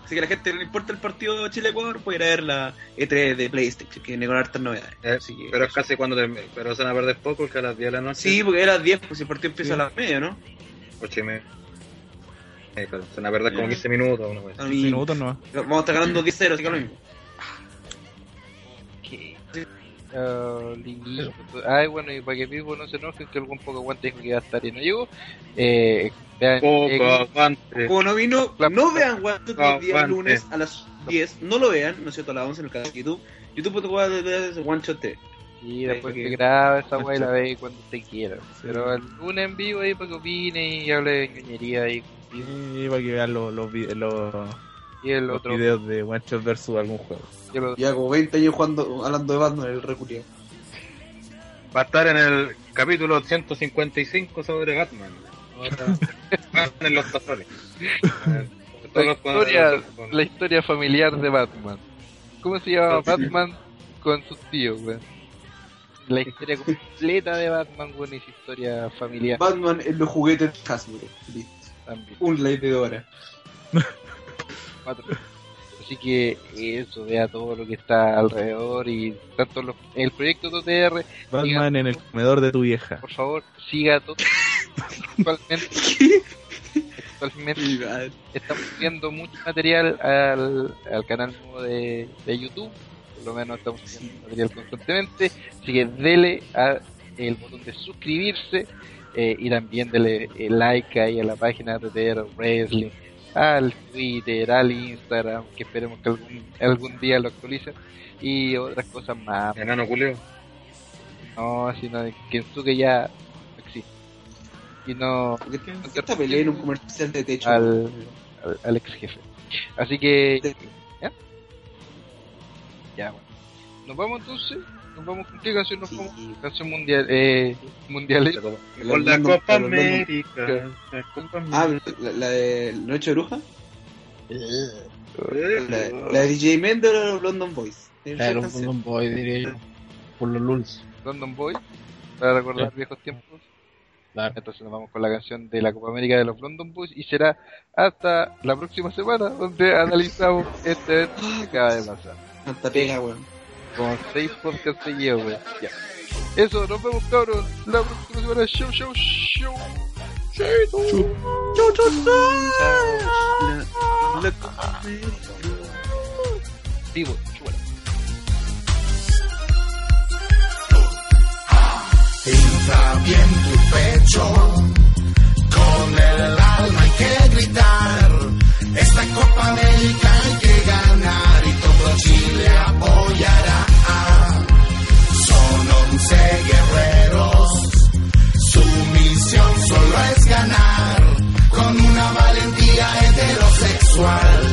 así que a la gente no le importa el partido Chile-Ecuador, puede ir a ver la E3 de PlayStation, que viene con hartas novedades. Eh, Así que- pero es casi cuando termina, pero se van a perder poco porque a las 10 de la noche. Sí, porque a las 10, pues el partido empieza Sí. a las media, ¿no? 8 y media. Eh, pero se van a perder como Ya. 15 minutos. Una vez. A 15 mí- minutos nomás. Vamos a estar ganando 10-0, así que lo mismo. Lindo. Ay, bueno, y para que vivo no se enojen que algún poco aguante dijo que iba a estar y no llegó. Eh, vean, Poco eh, avance. Como no vino, no vean One Shot Ah, los días aguante. lunes a las 10, no lo vean, ¿no es cierto? A las 11 en el canal de YouTube. YouTube te puede ver One Shot y después que graba esa weá y la ve cuando usted quiera. Pero el lunes en vivo ahí para que opine y hable de ñoñería y, Y para que vean los, los, los, y el otro. videos de One Shot versus algún juego. Y, hago 20 años jugando, hablando de Batman, el recurio. Va a estar en el capítulo 155 sobre Batman. Batman en los tazones. La historia, la historia familiar de Batman. ¿Cómo se llama Batman con sus tíos, weón? La historia completa de Batman, weón, es historia familiar. Batman en los juguetes de Hasbro. Listo. Un light de Dora. Así que eso, vea todo lo que está alrededor y tanto los, el proyecto 2DR. Batman siga, en el comedor de tu vieja. Por favor, siga todo. actualmente, actualmente estamos subiendo mucho material al, al canal nuevo de, de YouTube. Por lo menos estamos subiendo material constantemente. Así que dele a el botón de suscribirse eh, y también dele eh, like ahí a la página de TTR Wrestling al Twitter, al Instagram, que esperemos que algún, algún día lo actualicen y otras cosas más. Enano culeo. No, sino que Kensuke ya no existe. Y no ¿Por qué esta pelea en un comercial de techo? al, al, al ex jefe. Así que. ¿Ya? Ya, bueno. ¿Nos vamos entonces? ¿Nos vamos con qué canción nos Sí. vamos? Canción mundial, eh, mundial. Con la London- Copa la London- América. La Copa Ah, América. la, la de Noche de Bruja. Eh, La, la de DJ Mendo de los London Boys. ¿Tiene Claro, esa canción? un boy, diría yo. Por los lulz. London Boy, para recordar viejos tiempos. Claro. Entonces nos vamos con la canción de la Copa América de los London Boys y será hasta la próxima semana donde analizamos este evento que acaba de pasar. Tanta pega, weón. Con seis podcasts seguidos, güey. Ya. Eso, nos vemos cabros. La próxima semana. Show, show, show. La Copa América. Vivo, chúbala. Entra bien tu pecho, con el alma hay que gritar. Esta Copa América hay que ganar y todo Chile apoyará. Son once guerreros, su misión solo es ganar. Con una valentía heterosexual,